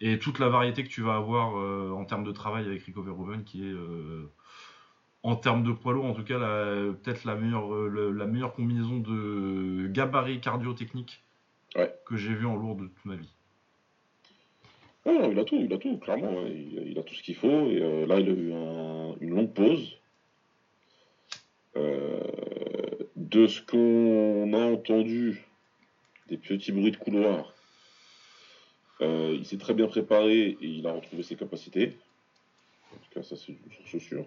Et toute la variété que tu vas avoir euh, en termes de travail avec Rico Verhoeven qui est euh, en termes de poids lourd, en tout cas, peut-être la meilleure, la meilleure combinaison de gabarit cardio-technique que j'ai vu en lourd de toute ma vie. il a tout, il a tout, clairement. Il, a tout ce qu'il faut. Et là, il a eu une longue pause. Euh, de ce qu'on a entendu, des petits bruits de couloir, euh, il s'est très bien préparé et il a retrouvé ses capacités. En tout cas, ça c'est une source sûre.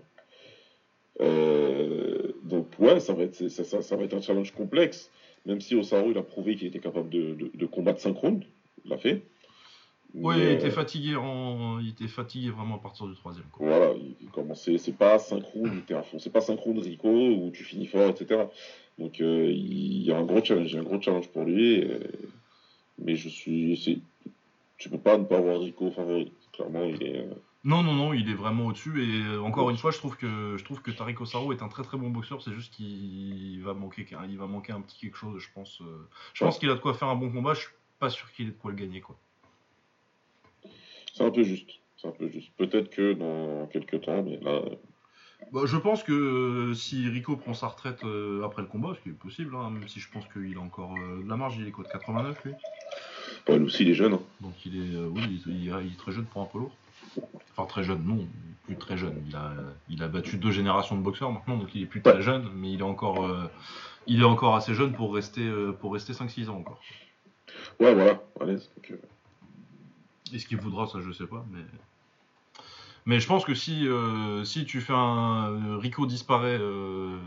Euh, donc ouais, ça va, être, un challenge complexe, même si Osaru il a prouvé qu'il était capable de, de combattre synchrone, il l'a fait. Oui, il était fatigué en... il était fatigué vraiment à partir du troisième. Voilà, il commençait, c'est pas synchrone, il était à fond, c'est pas synchrone Rico où tu finis fort, etc. Donc euh, il y a un gros challenge, un gros challenge pour lui, mais je suis, tu peux pas ne pas avoir Rico favori. Clairement, il est. Euh, non, non, non, il est vraiment au-dessus. Et euh, encore une fois, je trouve que je trouve que Tariq Osaro est un très très bon boxeur. C'est juste qu'il va manquer, il va manquer un petit quelque chose. Je pense. Je pense qu'il a de quoi faire un bon combat. Je suis pas sûr qu'il ait de quoi le gagner, quoi. C'est un peu juste. C'est un peu juste. Peut-être que dans quelques temps, mais là. Bah, je pense que euh, si Rico prend sa retraite euh, après le combat, ce qui est possible, hein, même si je pense qu'il a encore euh, de la marge, il est quoi de 89 lui? Lui aussi il est jeune. Hein. Donc il est, oui, il est, très jeune pour un peu lourd. Enfin très jeune, non, plus très jeune. Il a, il a battu deux générations de boxeurs maintenant, donc il est plus très jeune, mais il est encore, il est encore assez jeune pour rester, pour rester 5-6 ans encore. Ouais, voilà, allez. Donc, est-ce qu'il voudra, ça je sais pas, mais. Mais je pense que si, euh, si tu fais un. Euh, Rico disparaît euh,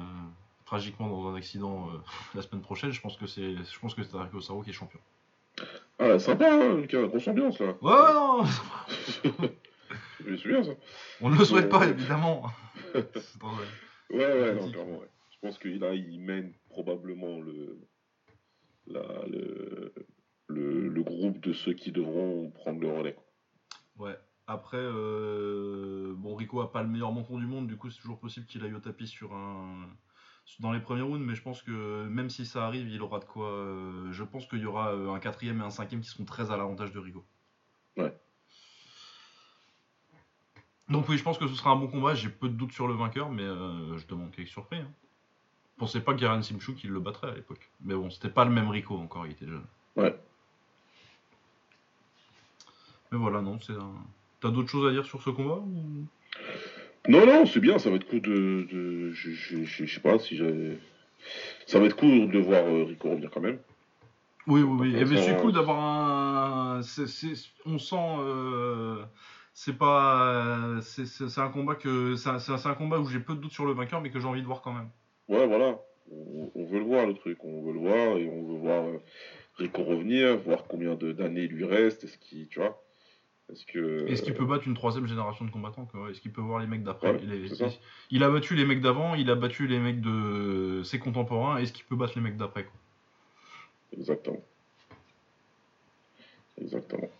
tragiquement dans un accident la semaine prochaine, je pense que c'est je pense que c'est Rico Saro qui est champion. Ah, sympa, hein, grosse ambiance là. Ouais, non Je me souviens ça. On ne le souhaite pas, évidemment. ouais, ouais, non, clairement, ouais. Je pense qu'il il mène probablement le. La, le, le, groupe de ceux qui devront prendre le relais. Ouais. Après, euh, bon, Rico a pas le meilleur menton du monde, du coup, c'est toujours possible qu'il aille au tapis sur un dans les premiers rounds, mais je pense que même si ça arrive, il aura de quoi. Euh, je pense qu'il y aura euh, un quatrième et un cinquième qui seront très à l'avantage de Rico. Ouais. Donc oui, je pense que ce sera un bon combat. J'ai peu de doutes sur le vainqueur, mais je demande quelques surpris. Hein. Je pensais pas qu'Aaron Simchuk il le battrait à l'époque. Mais bon, c'était pas le même Rico encore, il était jeune. Ouais. Mais voilà, non, c'est un... T'as d'autres choses à dire sur ce combat Non, non, c'est bien, ça va être cool de. Je, sais pas si j'ai. Ça va être cool de voir euh, Rico revenir quand même. Oui, oui, oui. Et mais c'est cool d'avoir un. On sent. Euh, c'est pas. C'est un combat que. C'est un combat où j'ai peu de doutes sur le vainqueur, mais que j'ai envie de voir quand même. Ouais, voilà. On, veut le voir, le truc. On veut le voir et on veut voir euh, Rico revenir, voir combien d'années il lui reste. Est-ce qu'il. Tu vois est-ce que... Est-ce qu'il peut battre une troisième génération de combattants Est-ce qu'il peut voir les mecs d'après il, a battu les mecs d'avant, il a battu les mecs de ses contemporains. Est-ce qu'il peut battre les mecs d'après Exactement. Exactement.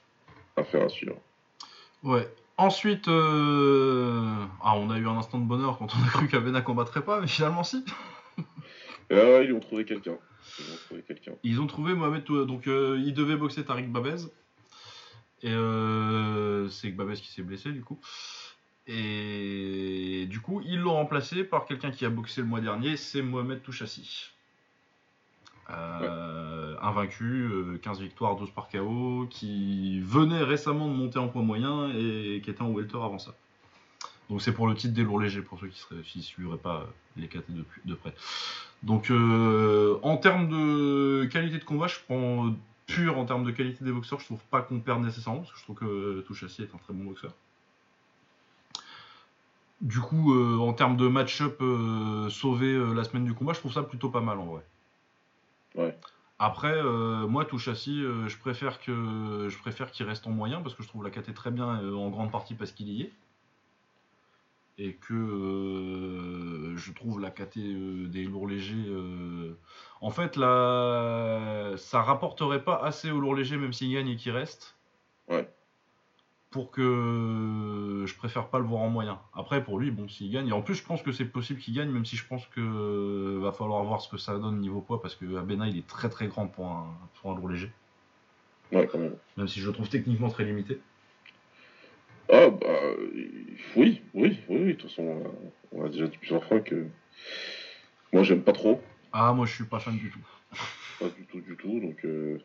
Affaire à suivre. Ouais. Ensuite, euh, ah, on a eu un instant de bonheur quand on a cru qu'Avena combattrait pas, mais finalement si. ah, ils ont trouvé quelqu'un. Ils ont trouvé quelqu'un. Ils ont trouvé Mohamed Donc, euh, il devait boxer Tariq Babez. Et euh, c'est Babès qui s'est blessé du coup. Et du coup, ils l'ont remplacé par quelqu'un qui a boxé le mois dernier, c'est Mohamed Touchassi. Euh, invaincu, 15 euh, victoires, 12 par KO, qui venait récemment de monter en poids moyen et qui était en welter avant ça. Donc c'est pour le titre des lourds légers, pour ceux qui ne suivraient pas les KT de, de près. Donc en termes de qualité de combat, je prends pur en termes de qualité des boxeurs, je trouve pas qu'on perd nécessairement, parce que je trouve que Touchassi est un très bon boxeur. Du coup, euh, en termes de match-up euh, sauvé euh, la semaine du combat, je trouve ça plutôt pas mal en vrai. Ouais. Après, moi, Touchassi, je préfère que je préfère qu'il reste en moyen parce que je trouve la KT très bien en grande partie parce qu'il y est et que euh, je trouve la KT euh, des lourds légers. Euh, en fait, là, ça rapporterait pas assez aux lourds légers, même s'il gagne et qu'il reste. Ouais. Pour que je préfère pas le voir en moyen. Après, pour lui, bon, s'il gagne. Et en plus, je pense que c'est possible qu'il gagne, même si je pense que va falloir voir ce que ça donne niveau poids, parce que Abena, il est très très grand pour un, pour un lourd léger. Ouais, quand même. Même si je le trouve techniquement très limité. Ah, bah, oui, oui, oui, de toute façon, on a déjà dit plusieurs fois que moi, j'aime pas trop. Ah, moi, je suis pas fan du tout. Pas du tout, du tout, donc. Euh...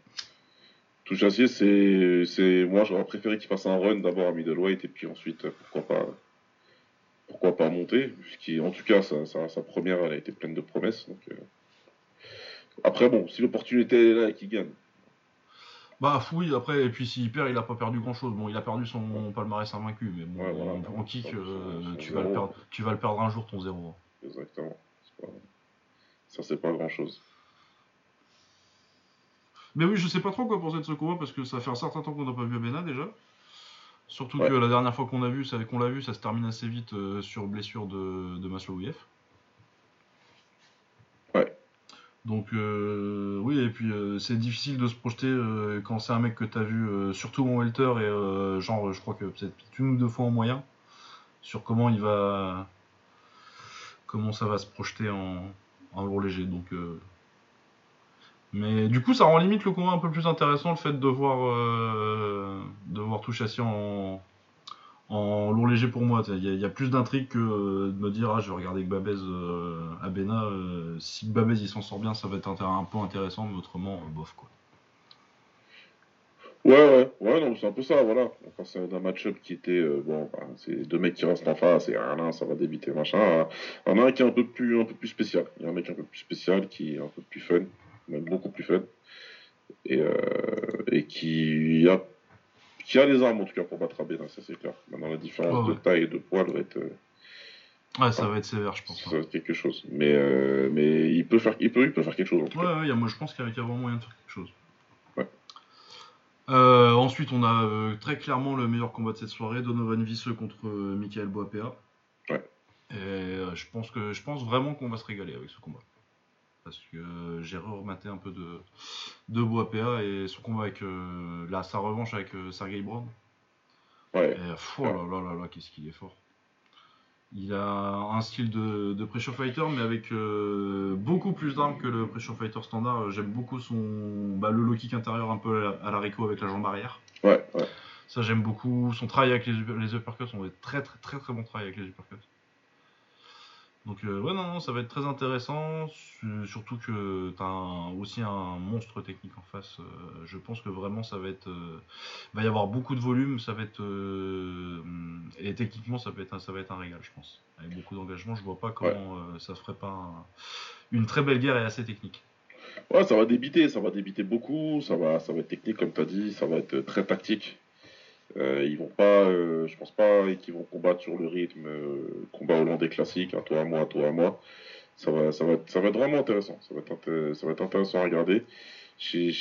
Touchassier, c'est, c'est, moi, j'aurais préféré qu'il fasse un run d'abord à middleweight et puis ensuite, pourquoi pas, pourquoi pas monter, puisqu'en tout cas, sa, sa, première, elle a été pleine de promesses. Donc, euh... Après, bon, si l'opportunité est là et qu'il gagne, bah oui, après, et puis s'il perd, il a pas perdu grand chose. Bon, il a perdu son palmarès invaincu, mais bon, en, kick, euh, tu, vas le perdre, tu vas le perdre un jour ton zéro. Exactement. Ça, c'est pas grand chose. Mais oui, je sais pas trop quoi penser de ce combat parce que ça fait un certain temps qu'on n'a pas vu Abena déjà. Surtout que la dernière fois qu'on a vu, qu'on l'a vu, ça se termine assez vite euh, sur blessure de, de Donc euh, oui, et puis euh, c'est difficile de se projeter euh, quand c'est un mec que tu as vu, surtout en welter, et genre je crois que peut-être une ou deux fois en moyen, sur comment il va... comment ça va se projeter en, en lourd léger. Donc, Mais du coup ça rend limite le combat un peu plus intéressant, le fait de voir, de voir Touchassi en, en lourd léger pour moi. Il y, a plus d'intrigue que euh, de me dire ah, je vais regarder Gbabez euh, à Bena. Euh, si Gbabez il s'en sort bien, ça va être un, peu intéressant, mais autrement, bof quoi. Ouais, ouais, ouais, non, c'est un peu ça, voilà. Enfin, c'est un match-up qui était, bon, bah, c'est deux mecs qui restent en face, et un, ça va débiter, machin. Un, un qui est un peu plus, un peu plus spécial. Il y a un mec un peu plus spécial, qui est un peu plus fun, même beaucoup plus fun, et, et qui a qui a les armes en tout cas pour battre Abena, ça c'est clair. Maintenant la différence de taille et de poids va être. Euh, ouais, ça va être sévère, je pense. Ça va être quelque chose. Mais, euh, mais il, peut faire, il, peut, il peut faire quelque chose. En tout ouais, ouais, moi je pense qu'il y a vraiment moyen de faire quelque chose. Ouais. Euh, ensuite, on a très clairement le meilleur combat de cette soirée Donovan Visseux contre Michael Boapea. Ouais. Et je pense, que, je pense vraiment qu'on va se régaler avec ce combat parce que j'ai rematé un peu de, de Boapea et son combat avec euh, sa revanche avec euh, Sergei Brown. Ouais. Et, oh là là là là, qu'est-ce qu'il est fort. Il a un style de, de pressure fighter, mais avec euh, beaucoup plus d'armes que le pressure fighter standard. J'aime beaucoup son bah, le low kick intérieur un peu à la Rico avec la jambe arrière. Ouais, ouais. Ça j'aime beaucoup. Son travail avec les, les uppercuts, on fait très très très très bon travail avec les uppercuts. Donc euh, ouais, non, non, ça va être très intéressant, surtout que tu as aussi un monstre technique en face. Euh, je pense que vraiment ça va être... Euh, va y avoir beaucoup de volume, ça va être... et techniquement ça va, être, ça va être un régal, je pense. Avec beaucoup d'engagement, je vois pas comment ça ferait pas une très belle guerre et assez technique. Ouais, ça va débiter, ça va débiter beaucoup, ça va, ça va être technique comme tu as dit, ça va être très tactique. Euh, ils vont pas, euh, je pense pas qu'ils vont combattre sur le rythme euh, combat hollandais classique, un toi à moi, un toi à moi. Ça va, ça va, être, ça va être vraiment intéressant. Ça va être, ça va être intéressant à regarder. J'ai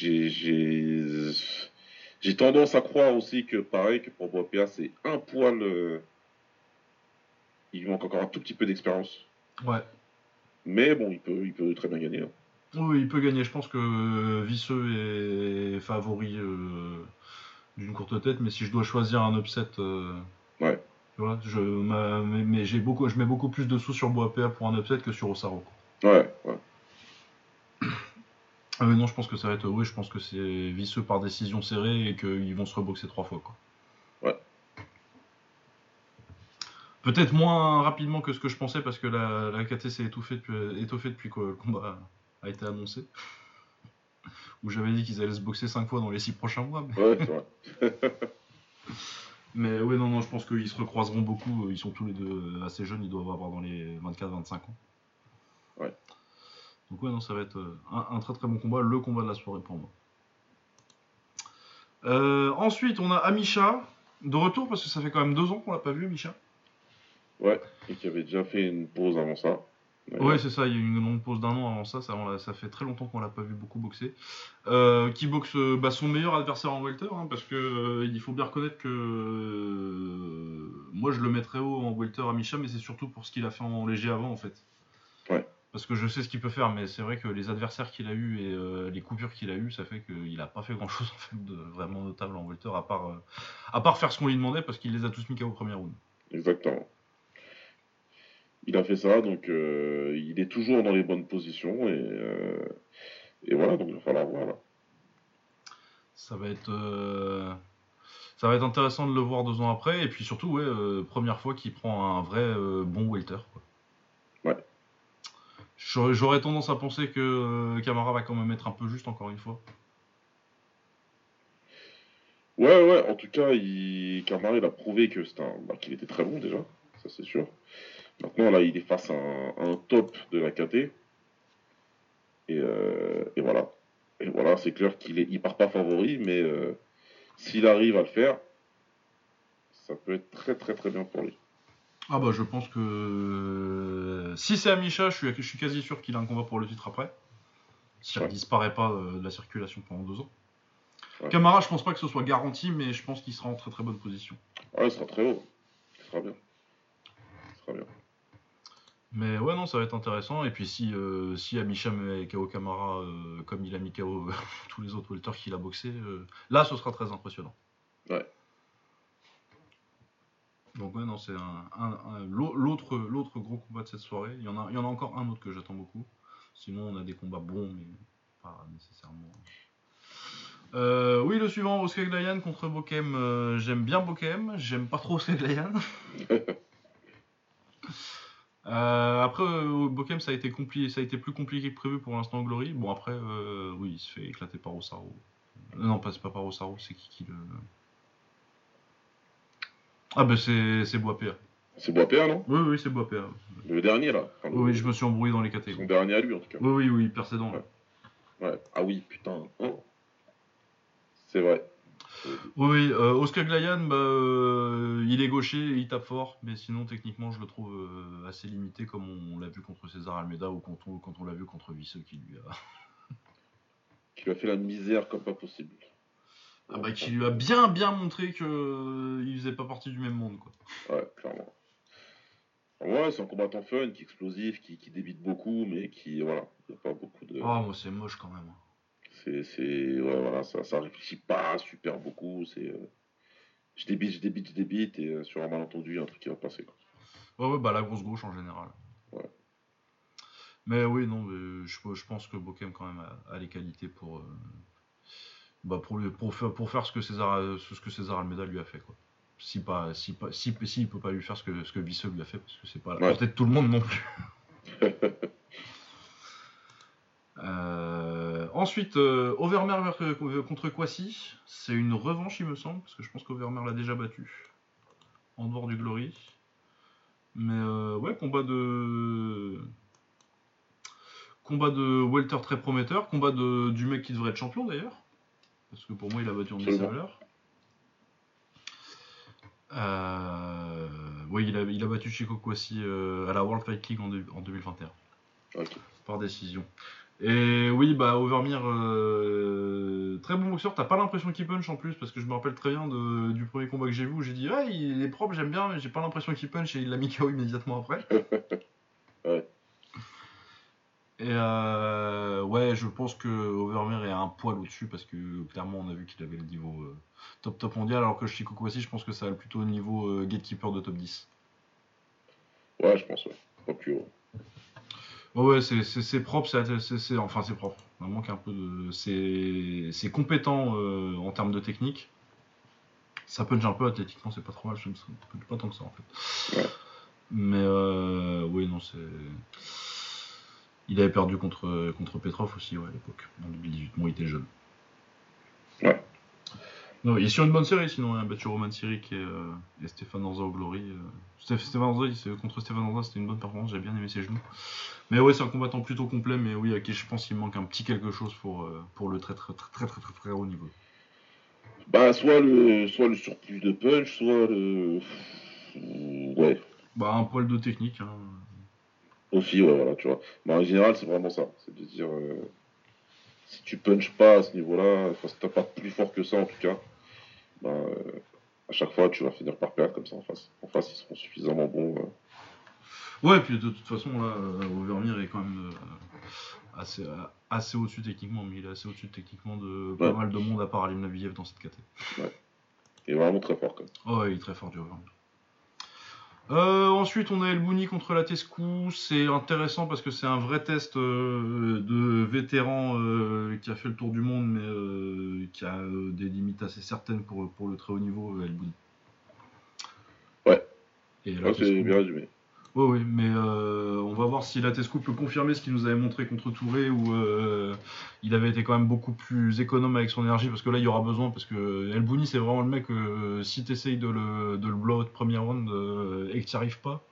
tendance à croire aussi que pareil que pour Boapia, c'est un poil. il lui manque encore un tout petit peu d'expérience. Ouais. Mais bon, il peut, il peut très bien gagner. Hein. Oui, il peut gagner. Je pense que Visseux est favori d'une courte tête, mais si je dois choisir un upset, euh, ouais. tu vois, je, mais, j'ai beaucoup, je mets beaucoup plus de sous sur Boapea pour un upset que sur Osaro. Ouais, ouais. Ah, mais non, je pense que ça va être, oui, je pense que c'est visseux par décision serrée et qu'ils vont se reboxer trois fois, quoi. Ouais. Peut-être moins rapidement que ce que je pensais parce que la, la KT s'est étouffée depuis, étoffée depuis que le combat a été annoncé où j'avais dit qu'ils allaient se boxer 5 fois dans les 6 prochains mois. Mais... Ouais, c'est vrai. mais ouais, non, non, je pense qu'ils se recroiseront beaucoup. Ils sont tous les deux assez jeunes, ils doivent avoir dans les 24-25 ans. Ouais. Donc ouais, non, ça va être euh, un, très très bon combat, le combat de la soirée pour moi. Euh, ensuite, on a Amisha de retour parce que ça fait quand même deux ans qu'on l'a pas vu, Amisha. Ouais, et qui avait déjà fait une pause avant ça. Ouais, c'est ça, il y a eu une longue pause d'un an avant ça, ça, ça fait très longtemps qu'on l'a pas vu beaucoup boxer. Euh, qui boxe euh, bah, son meilleur adversaire en welter, hein, parce que euh, il faut bien reconnaître que moi je le mettrais haut en welter à Micha, mais c'est surtout pour ce qu'il a fait en léger avant en fait. Ouais. Parce que je sais ce qu'il peut faire, mais c'est vrai que les adversaires qu'il a eu et les coupures qu'il a eu, ça fait qu'il a pas fait grand chose en fait de vraiment notable en welter, à part, à part faire ce qu'on lui demandait, parce qu'il les a tous mis KO au premier round. Exactement il a fait ça, donc euh, il est toujours dans les bonnes positions et, euh, et voilà, donc il va falloir voir Ça va être euh, ça va être intéressant de le voir deux ans après et puis surtout ouais première fois qu'il prend un vrai bon welter Ouais. J'aurais tendance à penser que Camara va quand même être un peu juste encore une fois. Ouais ouais, en tout cas, il... Camara il a prouvé que un... Bah, qu'il était très bon déjà, ça c'est sûr. Maintenant, là, il est face à un, top de la KT. Euh, et, voilà. Et voilà, c'est clair qu'il est, il part pas favori, mais euh, s'il arrive à le faire, ça peut être très très très bien pour lui. Ah bah je pense que euh, si c'est Amisha, je suis, je suis quasi sûr qu'il a un combat pour le titre après. S'il ne disparaît pas de la circulation pendant deux ans. Camara, je pense pas que ce soit garanti, mais je pense qu'il sera en très très bonne position. Ouais, il sera très haut. Il sera bien. Bien. Mais ouais, non, ça va être intéressant. Et puis si, euh, si Amisha met KO Kamara euh, comme il a mis KO tous les autres welters qu'il a boxé, euh, là ce sera très impressionnant. Ouais. Donc ouais, non, c'est un, l'autre, l'autre gros combat de cette soirée. Il y, en a, il y en a encore un autre que j'attends beaucoup. Sinon, on a des combats bons, mais pas nécessairement. oui, le suivant, Oscar Glayan contre Bokem. j'aime bien Bokem, j'aime pas trop Oscar Glayan. Euh, après, euh, Bokem, ça a, été compliqué, ça a été plus compliqué que prévu pour l'instant Glory. Bon, après, euh, oui, il se fait éclater par Osaro. non, pas, c'est pas par Osaro, c'est qui qui le. Ah, bah c'est, c'est Boapéa. C'est Boapéa, non? Oui, oui, c'est Boapéa. Le dernier, là. oui, je me suis embrouillé dans les catégories. Son dernier à lui, en tout cas. Oui, oui, oui, précédent. Ouais. Ah oui, putain. Oh. C'est vrai. Oui, euh, Oscar Glayan, bah, euh, il est gaucher et il tape fort, mais sinon techniquement je le trouve euh, assez limité comme on, l'a vu contre César Almeida ou quand on, quand on l'a vu contre Visseux qui lui a... qui lui a fait la misère comme pas possible. Ah bah qui lui a bien bien montré que il faisait pas partie du même monde quoi. Ouais, clairement. Ouais, c'est un combattant fun, qui est explosif, qui, qui débite beaucoup, mais qui voilà, il n'y a pas beaucoup de. Ah moi c'est moche quand même. Hein. C'est, ouais, voilà, ça, ça réfléchit pas super beaucoup. C'est, euh, je débite, je débite, je débite, et euh, sur un malentendu, il y a un truc qui va passer. Quoi. Ouais, ouais, bah la grosse gauche en général. Ouais. Mais oui, non, je, je, pense que Bokem quand même a, les qualités pour, euh, bah pour, pour, faire, pour faire ce que César, ce que César Almeida lui a fait, quoi. Si pas, si pas, si, si il peut pas lui faire ce que ce que Visseux lui a fait, parce que c'est pas la portée de tout le monde non plus. Euh, ensuite, euh, Overmer euh, contre Kwasi. C'est une revanche, il me semble, parce que je pense qu'Overmer l'a déjà battu en dehors du Glory. Mais ouais, combat de. Combat de Welter très prometteur. Combat de, du mec qui devrait être champion d'ailleurs. Parce que pour moi, il a battu en valeur. Euh, oui, il a, il a battu Chico Kwasi à la World Fight League en, en 2021. Par décision. Et oui, bah Overmire, euh, très bon boxeur. T'as pas l'impression qu'il punch en plus, parce que je me rappelle très bien de, du premier combat que j'ai vu où j'ai dit Ouais, il est propre, j'aime bien, mais j'ai pas l'impression qu'il punch et il l'a mis KO immédiatement après. ouais. Et euh, ouais, je pense que Overmire est un poil au-dessus parce que clairement on a vu qu'il avait le niveau euh, top top mondial, alors que Chico aussi, je pense que ça a plutôt au niveau gatekeeper de top 10. Ouais, je pense, ouais. Pas plus haut. Ouais, c'est propre, c'est enfin c'est propre. Il manque un peu de. C'est compétent euh, en termes de technique. Ça punch un peu athlétiquement, c'est pas trop mal, je ne punch pas tant que ça en fait. Mais euh, oui, non, c'est. Il avait perdu contre, contre Petrov aussi, ouais, à l'époque, en 2018. Bon, il était jeune. Ouais. Non, il est sur une bonne série, sinon il a battu Roman Sirik et, euh, et Stéphane Orza au Glory. Euh. Stéphane Orza, contre Stéphane Orza, c'était une bonne performance, j'ai bien aimé ses genoux. Mais ouais, c'est un combattant plutôt complet, mais oui, à qui je pense qu'il manque un petit quelque chose pour, euh, pour le très très très très très très, haut niveau. Bah, soit le, soit le surplus de punch, soit le. Ouais. Bah, un poil de technique. Hein. Aussi, ouais, voilà, tu vois. Mais en général, c'est vraiment ça. C'est de dire. Si tu punches pas à ce niveau-là, enfin, si t'as pas plus fort que ça en tout cas, bah, euh, à chaque fois, tu vas finir par perdre comme ça en face. En face, ils seront suffisamment bons. euh. Ouais, puis de toute façon, là, euh, Overmire est quand même euh, assez, assez au-dessus techniquement, mais il est assez au-dessus techniquement de pas Ouais. mal de monde à part Alim Nabiev dans cette caté. Il est vraiment très fort quand même. Oh, ouais, il est très fort du Overmire. Euh, ensuite, on a El Bouni contre la Tescou. C'est intéressant parce que c'est un vrai test euh, de vétéran euh, qui a fait le tour du monde, mais euh, qui a des limites assez certaines pour, pour le très haut niveau, El Bouni. Ouais. Et Ouais, c'est bien résumé. Oui, oui, mais euh, on va voir si la Tesco peut confirmer ce qu'il nous avait montré contre Touré, où euh, il avait été quand même beaucoup plus économe avec son énergie, parce que là, il y aura besoin, parce que El Bouni, c'est vraiment le mec, euh, si tu essayes de le, de le blow out premier round euh, et que tu n'y arrives pas,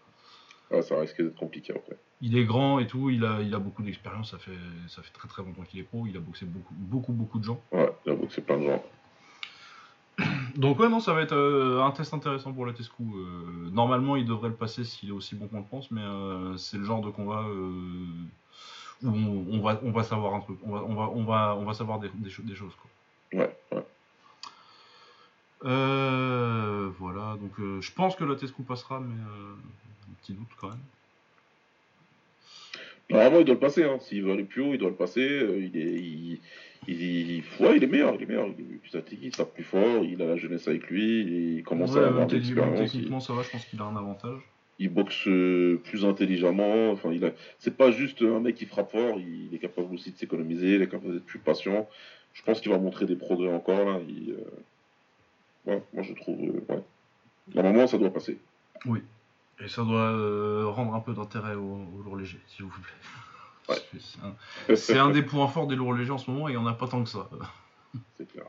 Ouais, ça risque d'être compliqué après. il est grand et tout, il a, il a beaucoup d'expérience, ça fait, ça fait très très longtemps qu'il est pro, il a boxé beaucoup, beaucoup, beaucoup de gens. Ouais, j'avoue que c'est plein de gens. Donc ouais, non, ça va être euh, un test intéressant pour la Tesco. Euh, normalement, il devrait le passer s'il est aussi bon qu'on le pense, mais euh, c'est le genre de combat où on, on va, on va savoir un truc, on va, on va, on va, on va savoir des, des, cho- des choses. Quoi. Ouais, ouais. Voilà, donc je pense que la Tesco passera, mais euh, un petit doute quand même. Normalement, il doit le passer. Hein. S'il veut aller plus haut, il doit le passer. Il est, il, il, il- ouais, il est meilleur. Il est meilleur. Il athlétique, il tape plus fort. Il a la jeunesse avec lui. Il commence Ouais, à avoir de l'expérience. Il, techniquement, ça va, je pense qu'il a un avantage. il boxe euh, plus intelligemment. Enfin, il a. C'est pas juste un mec qui frappe fort. Il, est capable aussi de s'économiser. Il est capable d'être plus patient. Je pense qu'il va montrer des progrès encore là. Il, euh, Ouais, moi je trouve. euh, ouais. Normalement, ça doit passer. Et ça doit euh, rendre un peu d'intérêt aux, aux lourds légers, s'il vous plaît. C'est un, des points forts des lourds légers en ce moment et il n'y en a pas tant que ça. C'est clair.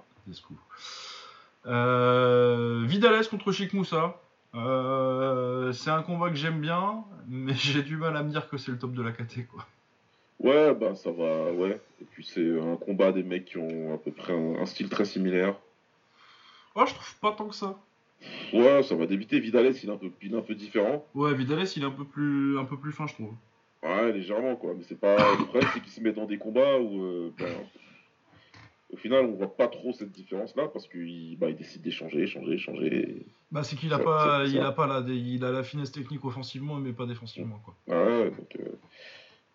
Euh, Vidalès contre Chic Moussa. Euh, c'est un combat que j'aime bien, mais j'ai du mal à me dire que c'est le top de la KT. Quoi. Ouais, bah ça va, ouais. Et puis c'est un combat des mecs qui ont à peu près un, un style très similaire. Oh, je trouve pas tant que ça. Ouais, ça va débiter. Vidalès, il est un peu, il est un peu différent. Ouais, Vidalès, il est un peu plus, un peu plus fin, je trouve. Ouais, légèrement, quoi. Mais c'est pas. Le problème, c'est qu'il se met dans des combats où. euh, ben, au final, on voit pas trop cette différence-là parce qu'il bah, il décide d'échanger, échanger, échanger. Bah, c'est qu'il a Ouais, pas, il a pas la, il a la finesse technique offensivement, mais pas défensivement, quoi. Ouais, donc. euh,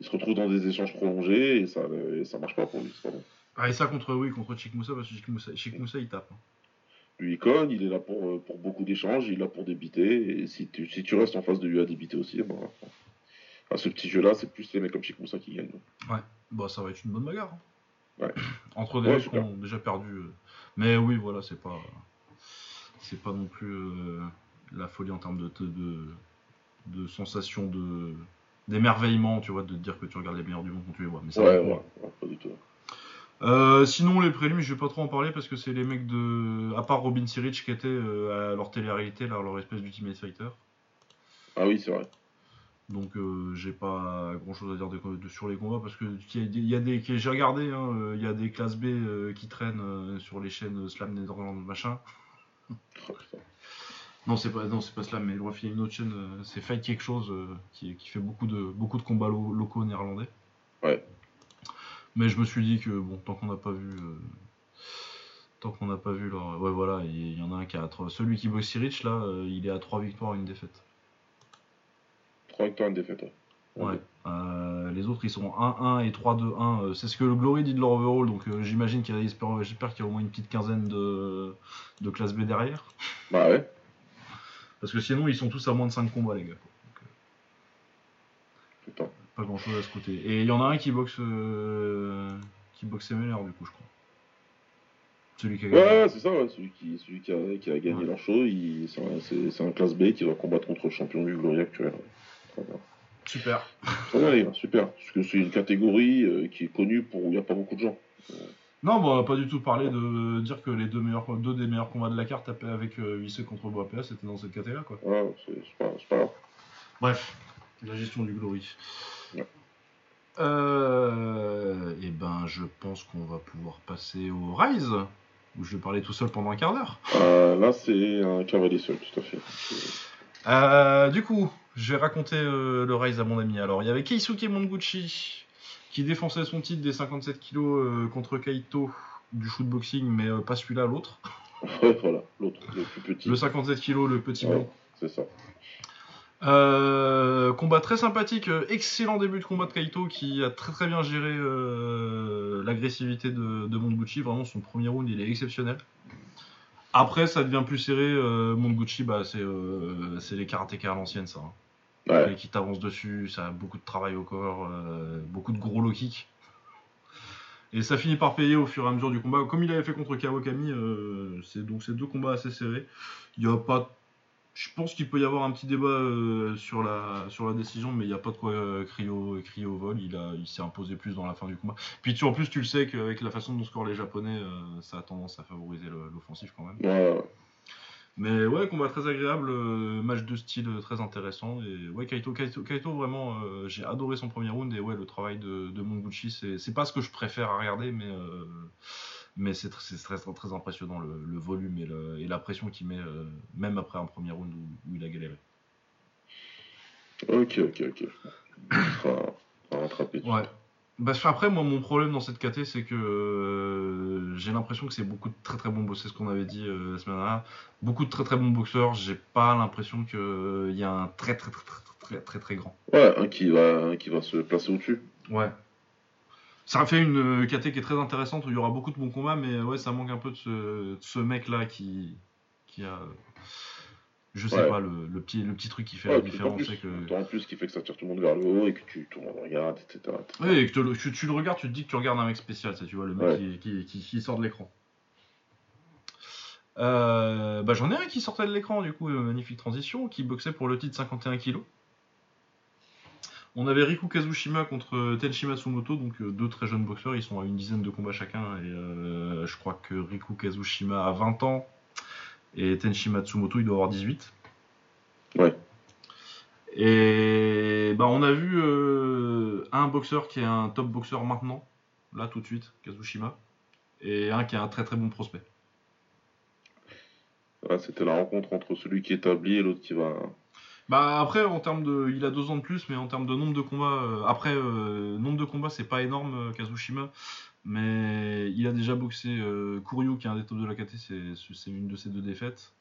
il se retrouve dans des échanges prolongés et ça, et ça marche pas pour lui. c'est pas bon. Ah, et ça contre, oui, contre Moussa, parce que Chic Moussa, Moussa, il tape. hein. Lui, il cogne, il est là pour, euh, pour beaucoup d'échanges, il est là pour débiter. Et si tu, si tu restes en face de lui à débiter aussi, ben, à ce petit jeu-là, c'est plus les mecs comme Moussa qui gagnent. Bah, ça va être une bonne bagarre. hein. Ouais. Entre des Ouais, mecs qui ont déjà perdu. euh. Mais oui, voilà, c'est pas. C'est pas non plus euh, la folie en termes de, de, de sensation de d'émerveillement, tu vois, de te dire que tu regardes les meilleurs du monde quand tu les vois. Mais ça Ouais, ouais, ouais, pas du tout. Euh, sinon, les prélims, je vais pas trop en parler parce que c'est les mecs de. À part Robin Siric qui était euh, à leur télé-réalité, là, leur espèce d'Ultimate Fighter. Ah oui, c'est vrai. Donc euh, j'ai pas grand chose à dire de, de- sur les combats parce que il y a des, il y a des que j'ai regardé, hein, euh, il y a des classes B euh, qui traînent euh, sur les chaînes Slam Netherlands machin. Non c'est pas non c'est pas Slam mais bref il y a une autre chaîne, c'est Fight quelque chose qui, qui fait beaucoup de beaucoup de combats lo- locaux néerlandais. Ouais. Mais je me suis dit que bon tant qu'on n'a pas vu tant qu'on n'a pas vu leur ouais voilà il y, y en a un qui a trois- celui qui boxe Rich là il est à 3 victoires une défaite. 3 victoires, une défaite. ouais. Ouais. Euh, les autres ils sont 1-1 et 3-2-1. Euh, c'est ce que le Glory dit de leur overall, donc euh, j'imagine qu'il y a, j'espère, qu'il y a au moins une petite quinzaine de, de classe B derrière. Bah ouais. Parce que sinon ils sont tous à moins de 5 combats les gars. quoi. Donc, euh, Putain. pas grand chose à ce côté. Et il y en a un qui boxe qui boxe MLR du coup je crois. Celui qui a gagné. Ouais, ouais, c'est ça, ouais. celui, qui, celui qui, a, qui a gagné Ouais. leur show, il- c'est un, c'est- c'est un classe B qui va combattre contre le champion du Glory actuel. Très bien. Super. Très bien, les gars, super. Parce que c'est une catégorie euh, qui est connue pour où il n'y a pas beaucoup de gens. Non, bon, on va pas du tout parler de dire que les deux, meilleurs, deux des meilleurs combats de la carte avec euh, Vissé contre Boapea c'était dans cette catégorie quoi. Ouais, c'est pas, c'est pas grave. Bref, la gestion du glory. Ouais. Euh, et ben, je pense qu'on va pouvoir passer au Rise. Ou je vais parler tout seul pendant un quart d'heure Euh, là, c'est un cavalier seul, tout à fait. Euh, du coup, je vais raconter euh, le Rise à mon ami. Alors, il y avait Keisuke Monguchi qui défonçait son titre des 57 kg euh, contre Kaito du shootboxing, mais euh, pas celui-là, l'autre. Voilà, l'autre, le plus petit. Le 57 kg, le petit Ouais. blanc. C'est ça. Euh, combat très sympathique, euh, excellent début de combat de Kaito qui a très très bien géré euh, l'agressivité de, de Monguchi. Vraiment, son premier round il est exceptionnel. Après, ça devient plus serré. Euh, Monguchi, bah, c'est euh, c'est les karatékas à l'ancienne, ça. hein. Ouais, qui t'avance dessus, ça a beaucoup de travail au corps, euh, beaucoup de gros low kicks. Et ça finit par payer au fur et à mesure du combat. Comme il avait fait contre Kawakami, euh, c'est donc ces deux combats assez serrés. Il y a pas, je pense qu'il peut y avoir un petit débat euh, sur la sur la décision, mais il n'y a pas de quoi euh, crier, au, crier au vol. Il a, il s'est imposé plus dans la fin du combat. Puis tu, en plus, tu le sais qu'avec la façon dont scorent les Japonais, euh, ça a tendance à favoriser l'offensif quand même. ouais. Mais ouais, combat très agréable, match de style très intéressant. Et ouais, Kaito, Kaito, Kaito, vraiment, j'ai adoré son premier round. Et ouais, le travail de, de Monguchi, c'est c'est pas ce que je préfère à regarder, mais, mais c'est tr- c'est très, très, impressionnant le, le volume et, le- et la pression qu'il met, euh, même après un premier round où, où il a galéré. Ok, ok, ok. Sera, sera rattrapé. Ouais. Bah, après, moi, mon problème dans cette KT, c'est que euh, j'ai l'impression que c'est beaucoup de très très bons boxeurs, c'est ce qu'on avait dit euh, la semaine dernière. Beaucoup de très très bons boxeurs, j'ai pas l'impression qu'il y a un très très très très très très, très grand. Ouais, un qui va, un qui va se placer au-dessus. Ouais. Ça fait une euh, KT qui est très intéressante où il y aura beaucoup de bons combats, mais euh, ouais, ça manque un peu de ce, de ce mec-là qui, qui a. Je sais Ouais. pas, le, le petit, le petit truc qui fait Ouais, la tout en différence, plus, c'est que. tout en plus qui fait que ça tire tout le monde vers le haut et que tu tournes en regard, etc. etc. Oui, et que te le- tu, tu le regardes, tu te dis que tu regardes un mec spécial, tu vois, le mec Ouais. qui, qui, qui- qui sort de l'écran. Euh, bah, J'en ai un qui sortait de l'écran, du coup, euh, magnifique transition, qui boxait pour le titre 51 kg. On avait Riku Kazushima contre Tenshi Matsumoto, donc euh, deux très jeunes boxeurs, ils sont à une dizaine de combats chacun, et euh, je crois que Riku Kazushima a 20 ans, et Tenshi Matsumoto il doit avoir 18. Ouais. Et bah, on a vu euh, un boxeur qui est un top boxeur maintenant, là tout de suite, Kazushima, et un qui est un très très bon prospect. Ouais, C'était la rencontre entre celui qui est établi et l'autre qui va. Bah après en termes de, il a deux ans de plus, mais en termes de nombre de combats, euh, après euh, nombre de combats c'est pas énorme euh, Kazushima, mais il a déjà boxé Kuryu qui est un des tops de la KT, c'est c'est une de ses deux défaites.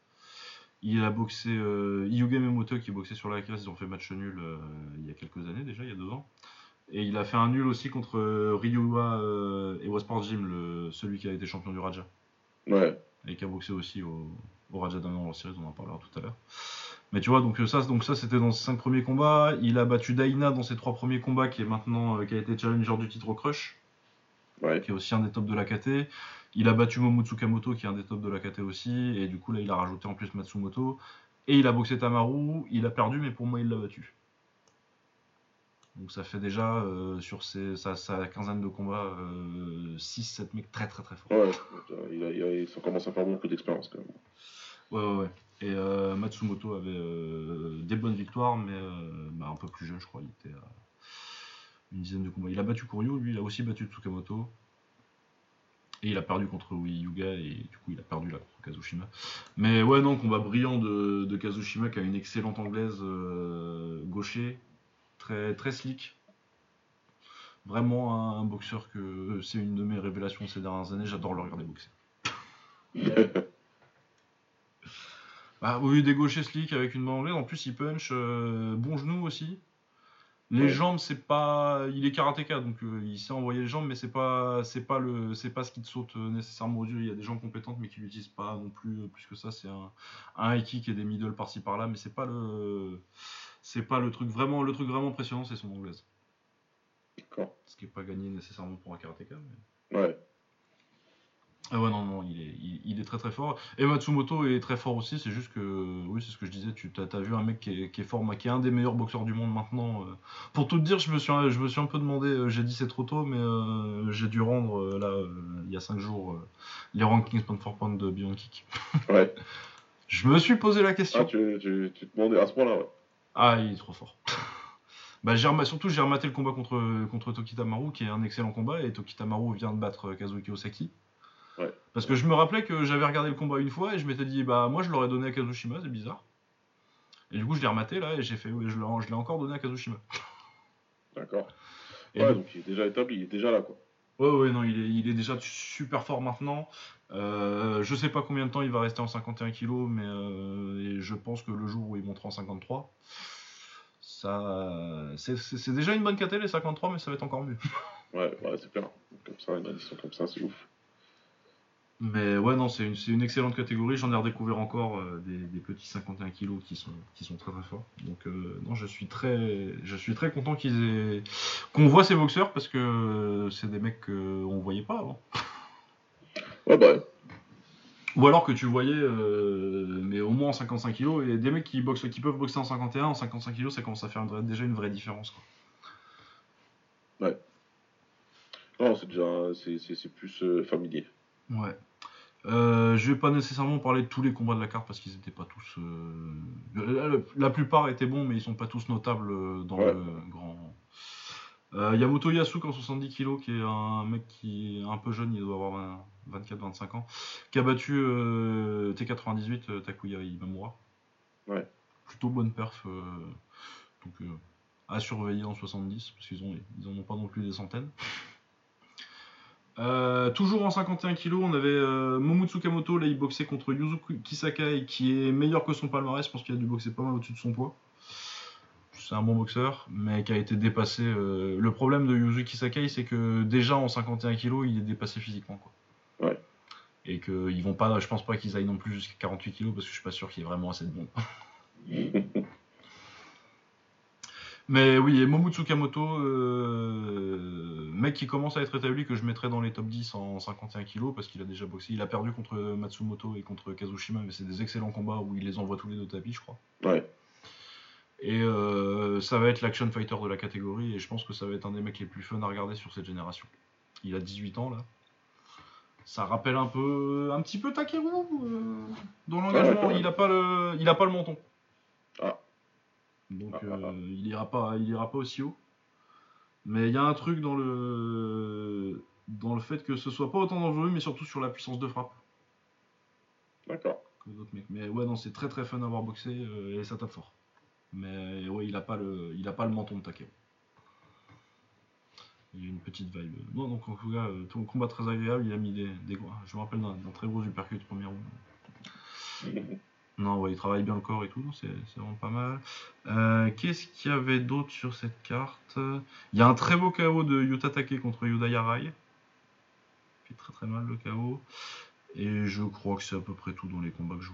Il a boxé Hyuga Memoto qui boxait sur la classe, ils ont fait match nul il y a quelques années déjà, il y a deux ans. Et il a fait un nul aussi contre Ryuwa euh, et Wasport Gym, le, celui qui a été champion du Raja. Ouais, Et qui a boxé aussi au, au Raja Diamond World Series, on en parlera tout à l'heure. Mais tu vois, donc euh, ça, donc ça c'était dans ses cinq premiers combats. Il a battu Daina dans ses trois premiers combats, qui est maintenant, euh, qui a été challenger du titre au Crush, ouais. qui est aussi un des tops de la KT. Il a battu Momo Tsukamoto, qui est un des tops de la KT aussi, et du coup là il a rajouté en plus Matsumoto. Et il a boxé Tamaru, il a perdu, mais pour moi il l'a battu. Donc ça fait déjà euh, sur ses, sa, sa quinzaine de combats 6-7 mecs très très très forts. Ouais, il a, il a- ça commence à faire beaucoup d'expérience quand même. Ouais, ouais, ouais. Et euh, Matsumoto avait euh, des bonnes victoires, mais euh, bah, un peu plus jeune, je crois. Il était à une dizaine de combats. Il a battu Kuryu, lui, il a aussi battu Tsukamoto. Et il a perdu contre Wii Yuga, et du coup, il a perdu là contre Kazushima. Mais ouais, non, combat brillant de, Kazushima, qui a une excellente anglaise gaucher, très, très slick. Vraiment un, un boxeur que c'est une de mes révélations ces dernières années. J'adore le regarder boxer. Bah oui, des gauchers slick avec une main anglaise. En plus, il punch. euh, bon genou aussi. Les Ouais. jambes, c'est pas. Il est karatéka, donc euh, il sait envoyer les jambes, mais c'est pas, c'est pas le, c'est pas ce qui te saute euh, nécessairement aux yeux. Il y a des jambes compétentes, mais qui l'utilisent pas non plus plus que ça. C'est un, un high kick et des middle par-ci par-là, mais c'est pas le, c'est pas le truc vraiment, le truc vraiment impressionnant, c'est son anglaise. D'accord. Ce qui est pas gagné nécessairement pour un karatéka. Mais... Ouais. Ah ouais, non, non, il est, il, il est très très fort. Et Matsumoto est très fort aussi, c'est juste que, oui, c'est ce que je disais, tu as, vu un mec qui est, qui est fort, qui est un des meilleurs boxeurs du monde maintenant. euh. Pour tout te dire, je me suis, je me suis un peu demandé, euh, j'ai dit c'est trop tôt, mais euh, j'ai dû rendre, là, euh, il y a 5 jours, euh, les rankings point for point de Beyond Kick. Ouais. Je me suis posé la Ah, question. tu, tu, tu te demandais à ce point-là, ouais. Ah, il est trop fort. bah, surtout, j'ai rematé le combat contre, contre Tokitamaru, qui est un excellent combat, et Tokitamaru vient de battre Kazuki Osaki. Parce que je me rappelais que j'avais regardé le combat une fois et je m'étais dit, bah moi je l'aurais donné à Kazushima, c'est bizarre. Et du coup, je l'ai rematé là et j'ai fait, oui, je l'ai encore donné à Kazushima. D'accord. Ouais, donc il est déjà établi, il est déjà là quoi. Ouais, ouais, non, il est, il est déjà super fort maintenant. Euh, je sais pas combien de temps il va rester en 51 kg, mais euh, je pense que le jour où il montera en 53, ça, c'est déjà une bonne KT les 53, mais ça va être encore mieux. ouais, ouais c'est clair. Comme ça, une addition comme ça, c'est ouf. Mais ouais, non, c'est une, une, excellente catégorie. J'en ai redécouvert encore euh, des, petits 51 kilos qui sont, qui sont très très forts. Donc, euh, non, je suis très, je suis très content qu'ils aient, qu'on voit ces boxeurs parce que c'est des mecs qu'on voyait pas avant. Ouais, bah. Ou alors que tu voyais, euh, mais au moins en 55 kilos, et des mecs qui, boxent, qui peuvent boxer en 51, en 55 kilos, ça commence à faire déjà une vraie différence. Quoi. Ouais. Non, c'est déjà, c'est plus familier. Ouais. Euh, je vais pas nécessairement parler de tous les combats de la carte parce qu'ils étaient pas tous. Euh, la, plupart étaient bons, mais ils sont pas tous notables euh, dans le grand. Il y a Moto Yasuke en 70 kg qui est un mec qui est un peu jeune, il doit avoir 24-25 ans, qui a battu T98 Takuya Imamura. Ouais. Plutôt bonne perf. donc à surveiller en 70 parce qu'ils ont ils en ont pas non plus des centaines. Euh, toujours en 51 kg, on avait euh, Momotsukamoto, là il boxait contre Yuzuki Kisakai, qui est meilleur que son palmarès, je pense qu'il a dû boxer pas mal au-dessus de son poids. C'est un bon boxeur, mais qui a été dépassé. Euh, le problème de Yuzuki Kisakai, c'est que déjà en 51 kg, il est dépassé physiquement. Quoi. Ouais. Et qu'ils vont pas, je pense pas qu'ils aillent non plus jusqu'à 48 kg, parce que je suis pas sûr qu'il ait vraiment assez de bon. Mais oui, et Momotsukamoto, euh, mec qui commence à être établi, que je mettrais dans les top 10 en 51 kg parce qu'il a déjà boxé. Il a perdu contre Matsumoto et contre Kazushima, mais c'est des excellents combats où il les envoie tous les deux tapis, je crois. Ouais. Et euh, ça va être l'action fighter de la catégorie, et je pense que ça va être un des mecs les plus fun à regarder sur cette génération. Il a 18 ans là. Ça rappelle un peu, un petit peu Takeru euh, dans l'engagement. il a pas le, il a pas le menton. Donc ah, ah, ah. Euh, il ira pas, il ira pas aussi haut. Mais il y a un truc dans le dans le fait que ce soit pas autant dangereux, mais surtout sur la puissance de frappe. D'accord. Mais ouais, non, c'est très très fun à voir boxer euh, et ça tape fort. Mais ouais, il a pas le, il a pas le menton de Takeo. Il y a une petite vibe. Non, donc en tout cas, euh, ton combat très agréable. Il a mis des, des je me rappelle d'un très gros uppercut premier round. Non, ouais, il travaille bien le corps et tout, c'est vraiment pas mal. Euh, qu'est-ce qu'il y avait d'autre sur cette carte? Il y a un très beau KO de Yuta Take contre Yuda Yarai. Fait très très mal le KO. Et je crois que c'est à peu près tout dans les combats que je,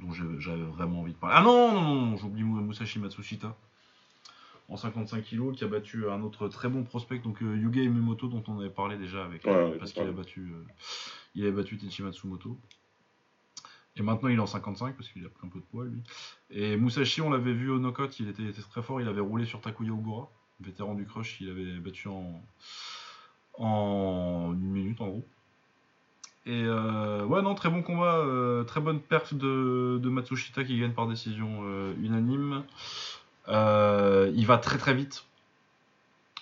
dont, j'avais vraiment envie de parler. Ah non, non, non, j'oublie Musashi Matsushita. En 55 kg, qui a battu un autre très bon prospect, donc euh, Yuga Imemoto, dont on avait parlé déjà avec. parce qu'il a battu, euh, il avait battu Tenchi Matsumoto. Et maintenant, il est en 55 parce qu'il a pris un peu de poids, lui. Et Musashi, on l'avait vu au knockout, il était, très fort. Il avait roulé sur Takuya Ogura, vétéran du crush. Il avait battu en, en une minute, en gros. Et euh, ouais, non, très bon combat. Euh, très bonne perte de, Matsushita qui gagne par décision euh, unanime. il va très très vite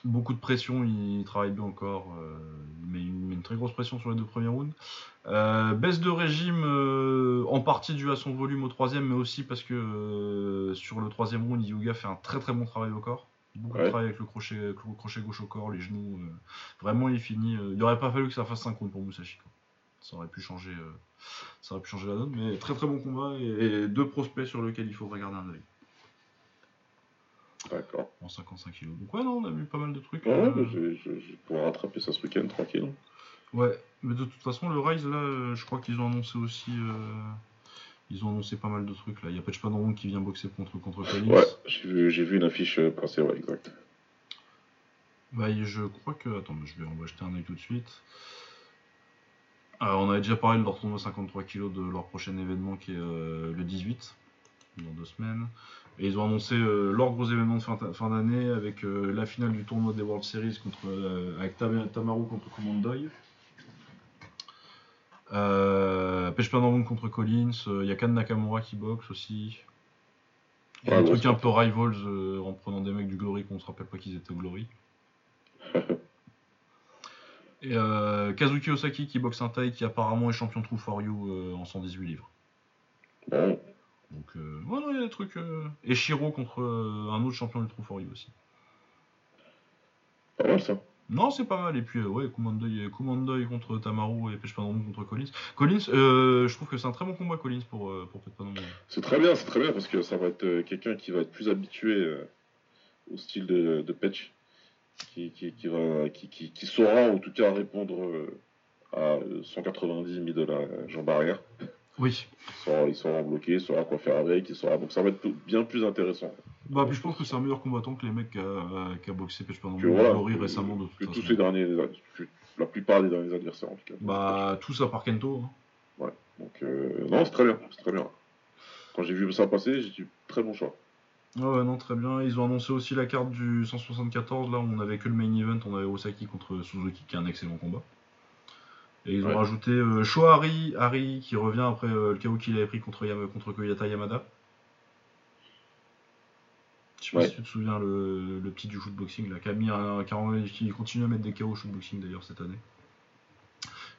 beaucoup de pression, il travaille bien encore, mais il une très grosse pression sur les deux premiers rounds. Euh, baisse de régime euh, en partie due à son volume au troisième, mais aussi parce que sur le troisième round, Yuga fait un très très bon travail au corps. Beaucoup de travail avec le crochet, le crochet gauche au corps, les genoux. vraiment, il finit. il n'aurait pas fallu que ça fasse 5 rounds pour Musashi. Ça aurait pu changer, ça aurait pu changer la donne, mais très très bon combat et, deux prospects sur lesquels il faut regarder un œil. D'accord. En 55 kg. Donc ouais, non, on a vu pas mal de trucs. Ouais, euh... je, pourrais rattraper ça ce week-end tranquille. Ouais, mais de toute façon, le Rise, là, euh, je crois qu'ils ont annoncé aussi... Euh... Ils ont annoncé pas mal de trucs, là. Il y a Patchpadon qui vient boxer contre, contre Collins. Ouais, j'ai vu, vu, une affiche euh, passer, ouais, exact. Bah, je crois que... Attends, je vais, on va jeter un œil tout de suite. on avait déjà parlé de leur tournoi 53 kg de leur prochain événement qui est le 18, dans deux semaines. Et ils ont annoncé euh, leurs gros événements de fin, d'année avec euh, la finale du tournoi des World Series contre, avec Tamaru contre Commandoy. Euh, Pêche contre Collins, il y a Kan Nakamura qui boxe aussi. Il y a des trucs un peu rivals en prenant des mecs du Glory qu'on se rappelle pas qu'ils étaient au Glory. Et euh, Kazuki Osaki qui boxe un taille qui apparemment est champion True for You euh, en 118 livres. Donc, euh, ouais, non, il y a des trucs. euh, Et Shiro contre euh, un autre champion du True for You aussi. pas mal ça. Non, c'est pas mal. Et puis, euh, ouais, Kumandoi, Kumandoi contre Tamaru et Pêche Panomou contre Collins. Collins, euh, je trouve que c'est un très bon combat, Collins, pour, euh, pour Pêche. C'est très bien, c'est très bien parce que ça va être euh, quelqu'un qui va être plus habitué euh, au style de, de Patch, qui, qui, saura en tout cas répondre à 190 middle à jambe arrière. Oui. Il saura, il saura bloquer, il saura quoi faire avec, il saura... donc ça va être bien plus intéressant. Bah, puis je pense que c'est un meilleur combattant que les mecs qui a, qui a boxé Panomou Que voilà, récemment, de que tous ces derniers, la plupart des derniers adversaires en tout cas. Bah, tout ça par Kento. hein. Donc euh, non, c'est très bien, c'est très bien. Quand j'ai vu ça passer, j'ai dit très bon choix. Ah ouais, non, très bien. Ils ont annoncé aussi la carte du 174. Là, on avait que le main event. On avait Osaki contre Suzuki, qui est un excellent combat. Et ils ont rajouté euh, Shohari Hari, qui revient après euh, le KO qu'il avait pris contre, Koyata Yamada. Je sais pas si tu te souviens, le, le petit du shootboxing, là, qui, a mis un, qui, continue à mettre des KO au shootboxing d'ailleurs cette année.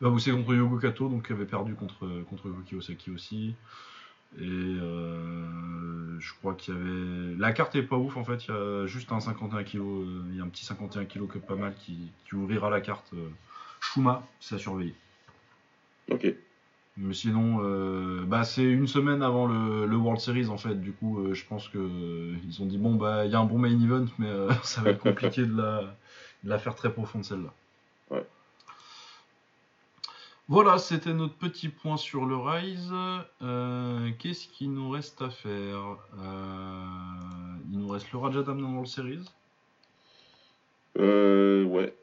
Il va bosser contre Yogo Kato, donc qui avait perdu contre, contre Koki Osaki aussi. Et euh, je crois qu'il y avait. La carte est pas ouf en fait, il y a juste un 51 kg, euh, il y a un petit 51 kg que pas mal qui, qui ouvrira la carte. Shuma, c'est à surveiller. Ok. Mais sinon, euh, bah, c'est une semaine avant le, le World Series en fait. Du coup, euh, je pense que euh, ils ont dit bon bah il y a un bon main event, mais ça va être compliqué de la, de la faire très profonde celle-là. Ouais. Voilà, c'était notre petit point sur le Rise. Qu'est-ce qu'il nous reste à faire? Il nous reste le Raja Damnant World Series. Euh, ouais.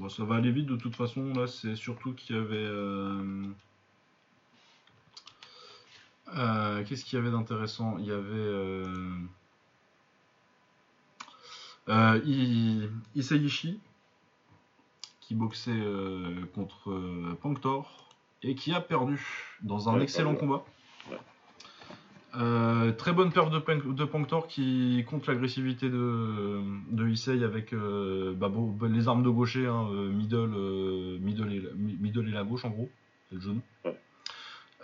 Bon, ça va aller vite de toute façon. Là, c'est surtout qu'il y avait. euh, euh, Qu'est-ce qu'il y avait d'intéressant? Il y avait. Euh... Euh, I- qui boxait contre Panctor et qui a perdu dans un Ouais, excellent combat. Euh, très bonne perf de, de Panctor qui compte l'agressivité de, de Issei avec euh, bah, bon, bah, les armes de gaucher, hein, euh, middle, euh, middle, et la, mi- middle et la gauche en gros, le. Ouais.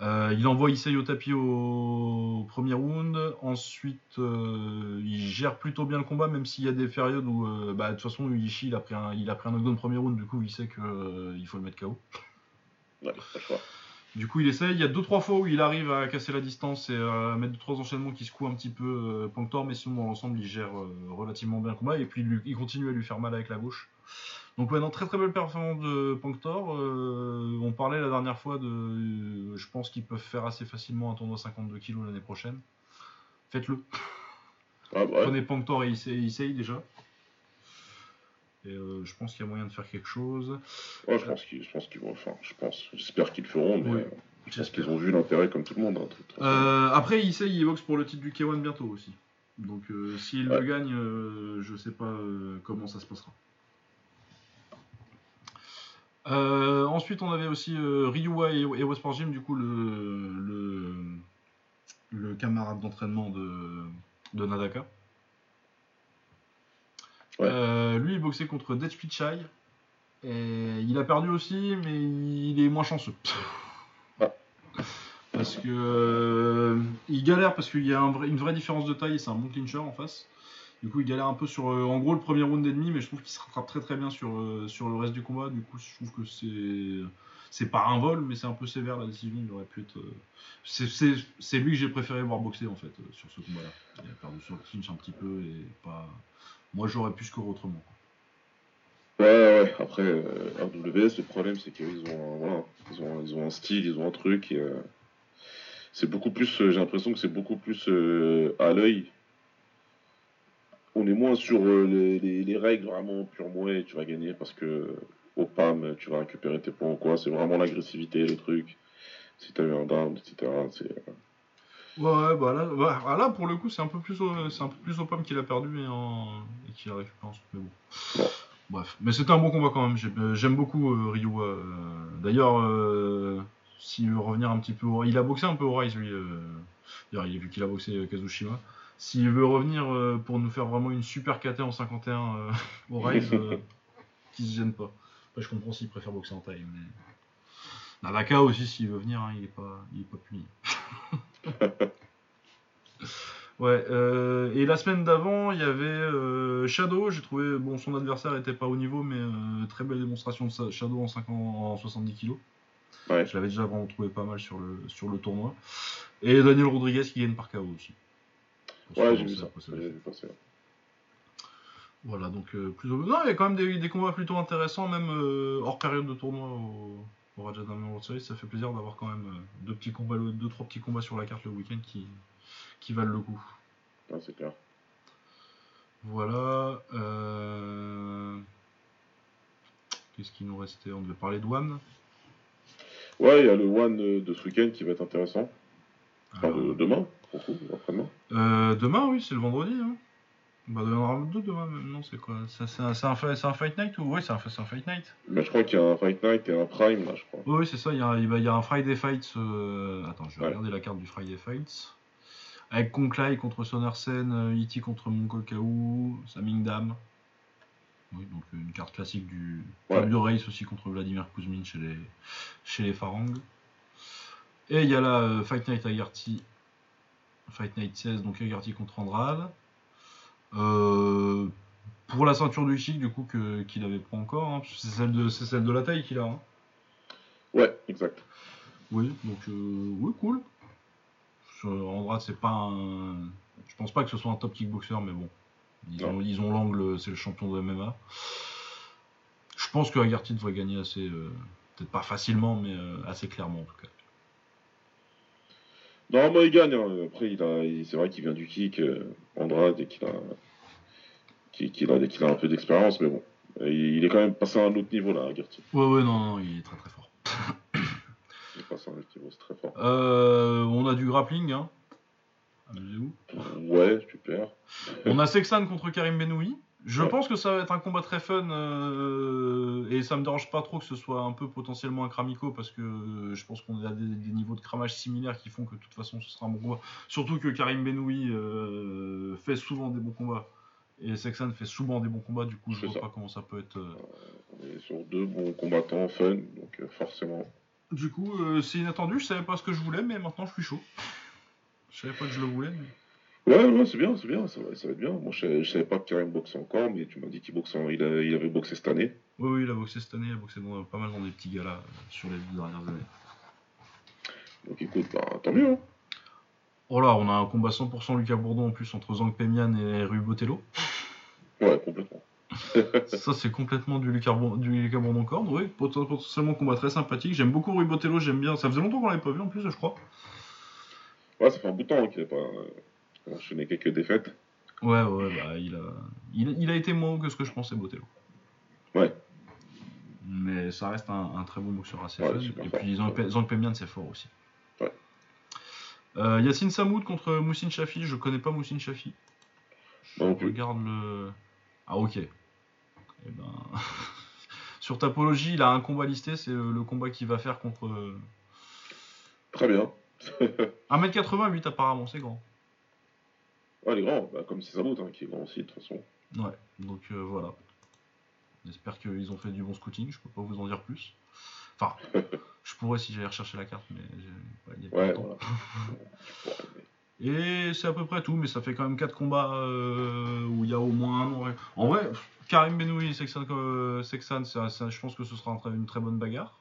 Euh, il envoie Issei au tapis au premier round. Ensuite, il gère plutôt bien le combat, même s'il y a des périodes où, bah, de toute façon, Ishii il a pris un, il a pris un knockdown premier round, du coup, il sait qu'il faut le mettre KO. Ouais, pas le choix. Du coup, il essaye. Il y a deux trois fois où il arrive à casser la distance et à mettre deux trois enchaînements qui secouent un petit peu euh, Panctor, mais sinon dans l'ensemble, il gère euh, relativement bien le combat et puis il, lui- il continue à lui faire mal avec la gauche. Donc ouais, non, très très belle performance de Panctor. Euh, on parlait la dernière fois de, euh, je pense qu'ils peuvent faire assez facilement un tournoi 52 kg l'année prochaine. Faites-le. Ah, bah, ouais. Prenez Panctor et Issei, Issei déjà. Et euh, je pense qu'il y a moyen de faire quelque chose. Ouais, je pense qu'ils, je pense qu'ils vont, enfin, je pense, j'espère qu'ils le feront, mais Oui, je pense qu'ils ont vu l'intérêt comme tout le monde. hein, Euh, après, Issei, il boxe pour le titre du K1 bientôt aussi. Donc, euh, s'il Ouais. le gagne, euh, je sais pas comment ça se passera. Ensuite, on avait aussi Ryua et, et Westport Gym, du coup, le, le, le camarade d'entraînement de, de Nadaka. Ouais. Euh, lui, il boxait contre Death Pichai. Et il a perdu aussi, mais il est moins chanceux. Ah. Parce que euh, il galère parce qu'il y a un vrai- une vraie différence de taille et c'est un bon clincher en face. Du coup, il galère un peu sur, euh, en gros, le premier round et demi, mais je trouve qu'il se rattrape très très bien sur, sur le reste du combat. Du coup, je trouve que c'est c'est pas un vol, mais c'est un peu sévère la décision. Il aurait pu être. c'est- lui que j'ai préféré voir boxer en fait sur ce combat-là. Il a perdu sur le clinch un petit peu et pas. Moi, j'aurais pu scorer autrement. Ouais, ouais, après, euh, RWS, le problème, c'est qu'ils ont, un- voilà, ils ont, ils ont un style, ils ont un truc. et, euh, c'est beaucoup plus, euh, j'ai l'impression que c'est beaucoup plus euh, à l'œil. On est moins sur les, les- les règles vraiment purement, ouais, tu vas gagner parce que au PAM, tu vas récupérer tes points ou quoi. C'est vraiment l'agressivité, le truc. Si t'as eu un down, etc. C'est, Ouais, bah là, bah, ah, là, pour le coup, c'est un peu plus au, c'est un peu plus au pomme qu'il a perdu et, en, et qu'il a récupéré ensuite. Mais bon. Bref, mais c'était un bon combat quand même. J'ai- euh, J'aime beaucoup euh, Ryu. euh, D'ailleurs, euh, s'il veut revenir un petit peu, au... il a boxé un peu au Rise lui. euh, D'ailleurs, il- vu qu'il a boxé Kazushima. S'il veut revenir pour nous faire vraiment une super KT en 51 euh, au Rise, qu'il se gêne pas. Après, je comprends s'il préfère boxer en taille, mais. Aussi, s'il veut venir, hein, il est pas, il est pas puni. ouais. euh, et la semaine d'avant, il y avait euh, Shadow. J'ai trouvé, bon, son adversaire était pas au niveau, mais euh, très belle démonstration de Shadow en, 50, en 70 kg. Ouais. Je l'avais déjà vraiment trouvé pas mal sur le, sur le tournoi. Et Daniel Rodriguez qui gagne par KO aussi. Ouais, j'ai vu ça. Voilà, donc euh, plutôt. Non, il y a quand même des, des combats plutôt intéressants, même euh, hors période de tournoi au, au Raja Diamond World Series. Ça fait plaisir d'avoir quand même euh, deux, petits combats, deux, trois petits combats sur la carte le week-end qui, qui valent le coup. Ouais, c'est clair. Voilà. euh, Qu'est-ce qui nous restait? On devait parler de One. Ouais, il y a le One de ce week-end qui va être intéressant. Enfin, Alors, de- demain, pour coup, après-demain. euh, demain, oui, c'est le vendredi. Hein. Bah, il y en aura deux demain même. Non, c'est quoi? C'est un, un, Fight Night ou Oui, c'est un, un Fight Night. Mais je crois qu'il y a un Fight Night et un Prime, là, je crois. Oui, oui, c'est ça. Il y, a, il y a un Friday Fight. euh, Attends, je vais Ouais. regarder la carte du Friday Fight. Avec Konklai contre Sonersen, euh, Iti contre Mongol Kao, Samingdam. Oui, donc une carte classique du Ouais. Fabio Reis aussi contre Vladimir Kuzmin chez les, chez les Farang. Et il y a la euh, Fight Night Agarty. Fight Night 16, donc Agarty contre Andrade. Euh, pour la ceinture du kick, du coup, que- qu'il avait pas encore. hein, c'est celle, de- c'est celle de la taille qu'il a. hein. Ouais, exact. Oui, donc euh, oui, cool. Andrade, c'est pas un. Je pense pas que ce soit un top kickboxer, mais bon. Ils Non. ont, ils ont l'angle, c'est le champion de MMA. Je pense que Agarty devrait gagner assez. euh, Peut-être pas facilement, mais euh, assez clairement en tout cas. Normalement, il gagne. hein. Après, il a, il- c'est vrai qu'il vient du kick, Andrade, et qu'il a, qu'il, qu'il a, un peu d'expérience, mais bon. Il est quand même passé à un autre niveau, là, Gertie. Ouais, ouais, non, non, il est très très fort. Il est passé à un autre niveau, c'est très fort. Euh, on a du grappling, hein. Amusez-vous. Ouais, super. On a Sexan contre Karim Benoui. Je Ouais. pense que ça va être un combat très fun euh, et ça me dérange pas trop que ce soit un peu potentiellement un cramico parce que euh, je pense qu'on a des, des niveaux de cramage similaires qui font que de toute façon ce sera un bon combat. Surtout que Karim Benoui euh, fait souvent des bons combats et Sexan fait souvent des bons combats. Du coup, je vois ça. pas comment ça peut être. euh. On est sur deux bons combattants fun, donc euh, forcément. Du coup, euh, c'est inattendu. Je savais pas ce que je voulais, mais maintenant je suis chaud. Je savais pas que je le voulais. mais- Ouais, ouais, c'est bien, c'est bien, ça va, ça va être bien. Moi, je savais, je savais pas que Karim boxait encore, mais tu m'as dit qu'il boxait, en- il, a- il avait boxé cette année. Oui, oui, il a boxé cette année, il a boxé dans- pas mal dans des petits galas euh, sur les deux dernières années. Donc écoute, bah, tant mieux. Hein. Oh là, on a un combat 100% Lucas Bourdon en plus entre Zhang Pemian et Rui Botello. Ouais, complètement. Ça, c'est complètement du Lucas, du Lucas Bourdon corde. Oui, pot- potentiellement combat très sympathique. J'aime beaucoup Rui Botello, j'aime bien. Ça faisait longtemps qu'on l'avait pas vu en plus, je crois. Ouais, ça fait un bout de temps qu'il n'a pas euh, enchaîné quelques défaites. Ouais, ouais, bah, il a, il, il a été moins haut que ce que je pensais, Botello. Ouais. Mais ça reste un, un très bon boxeur assez Ouais, fun. Et puis Zhang Pemian, c'est fort aussi. Ouais. Euh, Yacine Samoud contre Moussine Chafi. Je connais pas Moussine Chafi. Je regarde le. Ah, ok. Eh ben... Sur Tapologie, il a un combat listé. C'est le, combat qu'il va faire contre. euh, Très bien. 1m88 apparemment, c'est grand. Ouais, il est grand, bah, comme c'est Samout, hein, qui est grand aussi, de toute façon. Ouais, donc euh, voilà. J'espère qu'ils ont fait du bon scouting, je peux pas vous en dire plus. Enfin, je pourrais si j'allais rechercher la carte, mais ouais, il y a pas Ouais, longtemps. voilà. Et c'est à peu près tout, mais ça fait quand même 4 combats euh, où il y a au moins un nom. En vrai, Karim Benoui et Sexan, euh, Sexan, ça- ça- je pense que ce sera un une très bonne bagarre.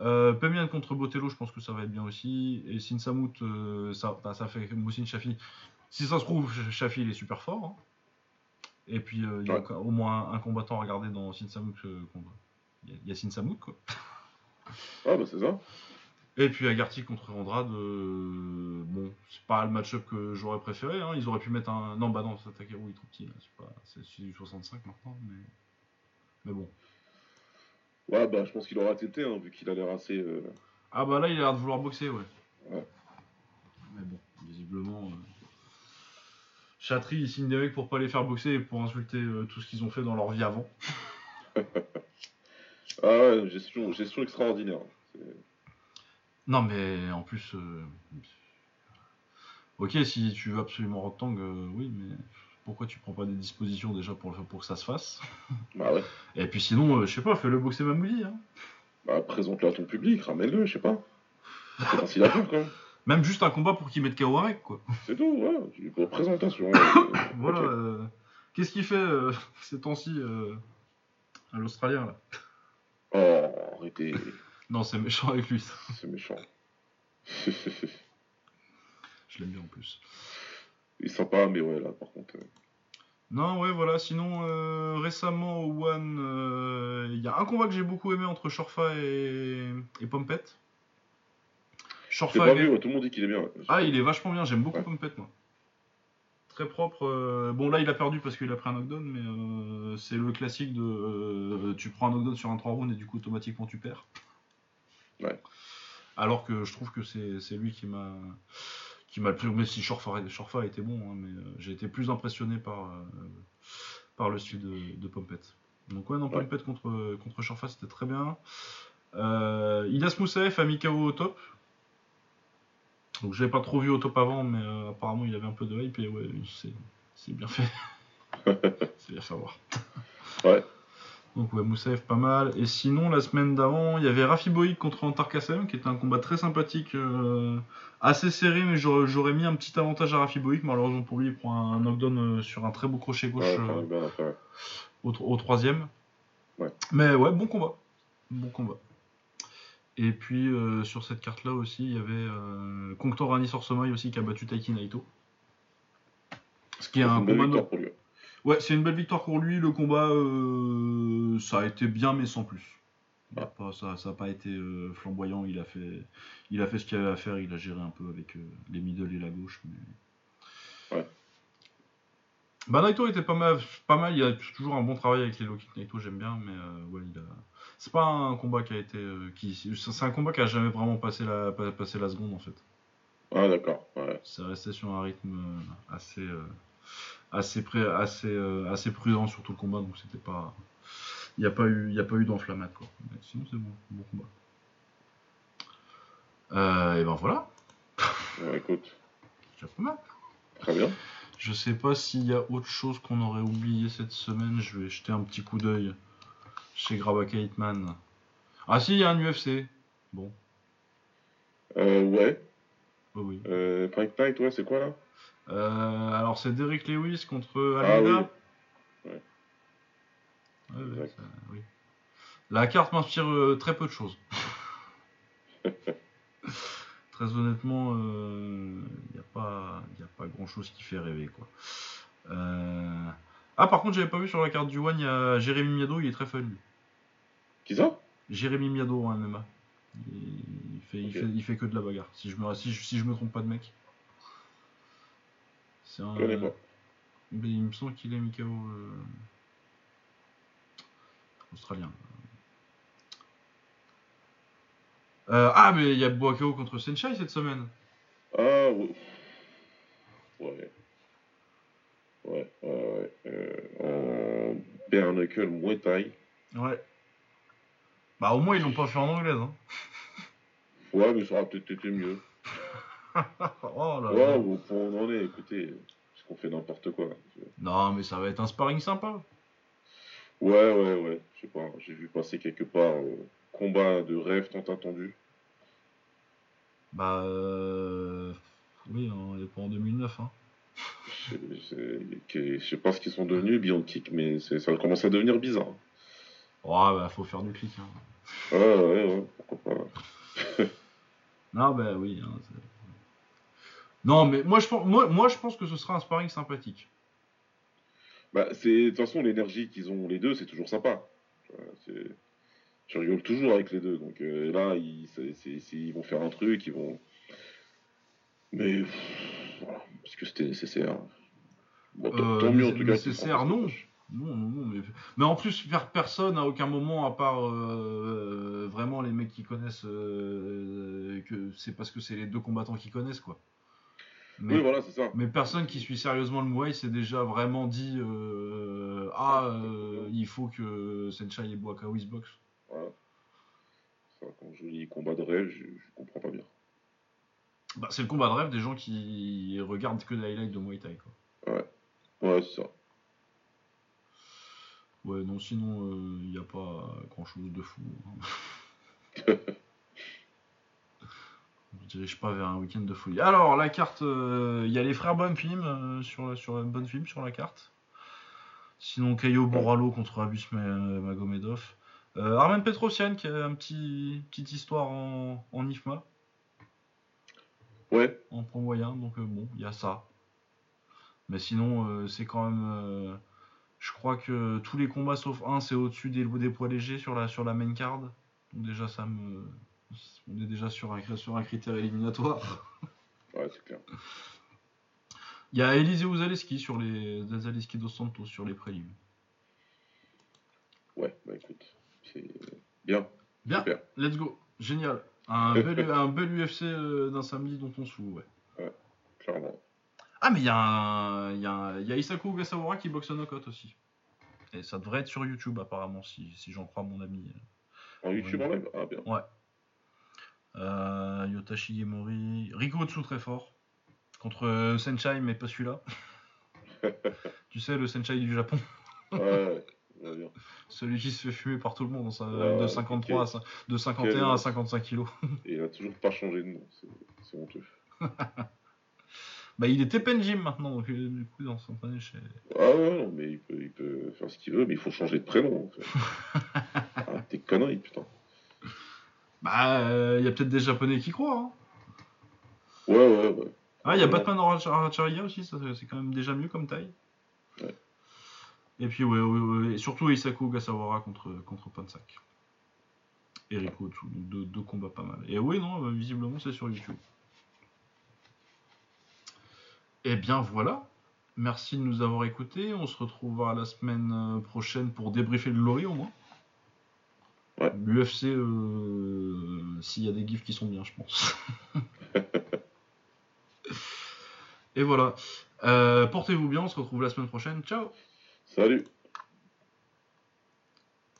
Euh, Pemian contre Botello, je pense que ça va être bien aussi. Et Sinsamout, euh, ça, bah, ça fait Moussine Chafi. Si ça se trouve, Chafi il est super fort. hein. Et puis il y a Ouais. au moins un combattant à regarder dans Sinsamout. euh, qu'on va- Il y a- il y a Sinsamout quoi. Ah, bah c'est ça. Et puis Agarty contre Andrade, euh, bon, c'est pas le match-up que j'aurais préféré. hein. Ils auraient pu mettre un. Non, bah non, Takeru il est trop petit. là. C'est pas... c'est du 65 maintenant, mais. Mais bon. Ouais, bah je pense qu'il aura tété, hein, vu qu'il a l'air assez. euh, Ah bah là, il a l'air de vouloir boxer, ouais. Ouais. Mais bon, visiblement. euh, Chatry, il signe des mecs pour pas les faire boxer et pour insulter euh, tout ce qu'ils ont fait dans leur vie avant. Ah ouais, gestion, gestion extraordinaire. Non, mais en plus. euh, Ok, si tu veux absolument Rotang, euh, oui, mais pourquoi tu prends pas des dispositions déjà pour, le- pour que ça se fasse? Bah ouais. Et puis sinon, euh, je sais pas, fais-le boxer Mamoudi. Hein. Bah, présente-le à ton public, ramène-le, je sais pas. C'est facile à faire quand même. Même juste un combat pour qu'il mette KO mec, quoi. C'est tout, ouais. Tu- Pour présentation. Voilà. euh, Qu'est-ce qu'il fait ces temps-ci à l'Australien, là? Oh, arrêtez. Non, c'est méchant avec lui, ça. C'est méchant. Je l'aime bien en plus. Il est sympa, mais ouais, là, par contre. euh, Non, ouais, voilà. Sinon, euh, récemment au One, euh, il y a un combat que j'ai beaucoup aimé entre Shorfa et, et Pompette. Shorfa, pas vu, ouais, tout le monde dit qu'il est bien. ouais. Ah, il est vachement bien, j'aime beaucoup Ouais. Pompette, moi. Très propre. euh, Bon, là, il a perdu parce qu'il a pris un knockdown, mais euh, c'est le classique de euh, tu prends un knockdown sur un 3 rounds et du coup, automatiquement, tu perds. Ouais. Alors que je trouve que c'est lui qui m'a qui m'a le plus. Mais si Shorfa, Shorfa était bon, hein, mais euh, j'ai été plus impressionné par, par le style de, de Pompette. Donc, ouais, non, Ouais. Pompette contre, contre Shorfa, c'était très bien. Idas Moussaev a mis KO au top. Donc je l'avais pas trop vu au top avant, mais euh, apparemment il avait un peu de hype et ouais, c'est, bien fait. c'est bien fait voir. Ouais. Donc ouais, Moussaev pas mal. Et sinon, la semaine d'avant, il y avait Rafi Boïk contre Antar Kassem, qui était un combat très sympathique, euh, assez serré, mais j'aurais, mis un petit avantage à Rafi Boïk. Malheureusement pour lui, il prend un knockdown euh, sur un très beau crochet gauche Ouais, euh, au, au troisième. Ouais. Mais ouais, bon combat. Bon combat. Et puis euh, sur cette carte-là aussi, il y avait euh, Conctor Anis Orsomaï aussi qui a battu Taiki Naito. Ce qui est C'est un combat. no- pour lui. Ouais, c'est une belle victoire pour lui. Le combat, euh, ça a été bien, mais sans plus. Pas, ça n'a pas été euh, flamboyant. Il a fait, il a fait ce qu'il avait à faire. Il a géré un peu avec les middle et la gauche. Mais... Ouais. Bah, Naito était pas mal, pas mal. Il y a toujours un bon travail avec les low kicks Naito, j'aime bien. Mais ouais, il a... c'est pas un combat qui a été. euh, qui... C'est un combat qui a jamais vraiment passé la, pa- passé la seconde en fait. Ah, d'accord. Ouais. C'est resté sur un rythme euh, assez, euh, assez, pré- assez, assez prudent sur tout le combat, donc c'était pas. Il n'y a pas eu, il a pas eu d'enflammade quoi. Mais sinon c'est bon, bon combat. Euh, et ben voilà, Ouais, écoute, c'est pas mal. très bien. Je sais pas s'il y a autre chose qu'on aurait oublié cette semaine. Je vais jeter un petit coup d'œil chez Grabaka Hitman. Ah si, il y a un UFC. Bon, Euh, ouais. oui, oui. Euh, Fight Night, ouais, c'est quoi là? Euh, alors c'est Derek Lewis contre Ah Almeida. oui. Ouais. Ouais, ouais, Exact. ça- oui. La carte m'inspire euh, très peu de choses. très honnêtement, il n'y a pas, y a pas grand chose qui fait rêver quoi. Euh, Ah par contre j'avais pas vu sur la carte du One, il y a Jérémy Miado, il est très fun lui. Qui ça Jérémy Miado en MMA. Il, fait, il, fait, il fait que de la bagarre, si je me, si je, si je me trompe pas de mec. C'est un, pas. mais il me semble qu'il est Mikao euh, australien. Euh, ah, mais il y a Boakao contre Senshai cette semaine. Ah, ouais. Ouais. Ouais, ouais, ouais. Euh, en bare knuckle Muay Thai. Ouais. Bah, au moins, ils l'ont pas fait en anglaise. Hein. Ouais, mais ça aurait peut-être été mieux. oh là Ouais, au point où on en est, écoutez, parce qu'on fait n'importe quoi. Non, mais ça va être un sparring sympa. Ouais, ouais, ouais. Je sais pas, j'ai vu passer quelque part euh, combat de rêve tant attendu. Bah, euh... oui, hein, on est pas en 2009. Hein. Je sais- pas ce qu'ils sont devenus, Beyond Kick, mais ça commence à devenir bizarre. Ouais, bah, faut faire du clic. Hein. Ouais, ouais, ouais, pourquoi pas. Non, bah oui. hein, non, mais moi je, pense, moi, moi, je pense que ce sera un sparring sympathique. Bah, c'est, de toute façon, l'énergie qu'ils ont les deux, c'est toujours sympa. C'est- Je rigole toujours avec les deux. Donc euh, là, ils, c'est- c'est- c'est- ils vont faire un truc, ils vont. Mais pff, voilà, parce que c'était nécessaire. Bon, tant, Euh, tant mieux en nécessaire, tout cas. nécessaire, non. Non, non, non, mais, mais en plus, personne à aucun moment, à part euh, vraiment les mecs qui connaissent, euh, que c'est parce que c'est les deux combattants qui connaissent, quoi. Mais, Oui, voilà, c'est ça. mais personne qui suit sérieusement le Muay s'est déjà vraiment dit euh, Ah, il faut que Senchai et Boakawi se boxent. Voilà. Ça, quand je dis combat de rêve, je, je comprends pas bien. Bah, c'est le combat de rêve des gens qui regardent que des highlights de Muay Thai, quoi. Ouais, Ouais, c'est ça. Ouais, non, sinon, il n'y a pas grand chose de fou. hein. On ne dirige pas vers un week-end de folie. Alors, la carte, euh, il y a les frères Bonfim euh, sur, sur Bonfim sur la carte. Sinon, Caio Boralo contre Abus Ma- Magomedov. Euh, Armen Petrosian qui a un petit petite histoire en, en IFMA, Ouais, en pro moyen, donc euh, bon, il y a ça. Mais sinon, euh, c'est quand même. Je crois que tous les combats sauf un, c'est au-dessus des, des poids légers sur la, sur la main card. Donc déjà, ça me. On est déjà sur un, sur un critère éliminatoire. ouais, c'est clair. Il y a Eliseo Zaleski sur les. Zaleski dos Santos sur les prélims. Ouais, bah écoute, c'est bien. Bien, Super. let's go. Génial. Un bel, un bel UFC euh, d'un samedi dont on se fout, ouais. Clairement. Ah, mais il y a y y Isaku Ogasawara qui boxe au knockout aussi. Et ça devrait être sur YouTube apparemment, si, si j'en crois mon ami. En YouTube en live Ah, bien. Euh, Yota Shigemori. Riko Otsu très fort. Contre euh, Senchai, mais pas celui-là. tu sais, le Senchai du Japon. Ouais, ouais, ouais, bien. Celui qui se fait fumer par tout le monde, ça, Ouais, de ouais, 53 à, cin- de 51 Quel- à 55 kilos. Et il a toujours pas changé de nom, c'est c'est honteux. bah, il était Penjim maintenant, donc euh, du coup, dans son année chez. Ah ouais, non, mais il peut, il peut faire ce qu'il veut, mais il faut changer de prénom. En fait. ah, t'es conneries, putain. Bah, euh, il y a peut-être des Japonais qui croient. Hein. Ouais, ouais, ouais. Ah, il y a Ouais. Batman Aracharia aussi, ça, c'est quand même déjà mieux comme taille. Ouais. Et puis, ouais, ouais, ouais, et surtout Isaku Ogasawara contre, contre Pansak. Et donc deux, deux combats pas mal. Et oui, non, euh, visiblement, c'est sur YouTube. Et bien voilà. Merci de nous avoir écoutés. On se retrouvera la semaine euh, prochaine pour débriefer le Lori au moins. Ouais. L'UFC, euh, s'il y a des gifs qui sont bien, je pense. Et voilà. Euh, Portez-vous bien, on se retrouve la semaine prochaine. Ciao Salut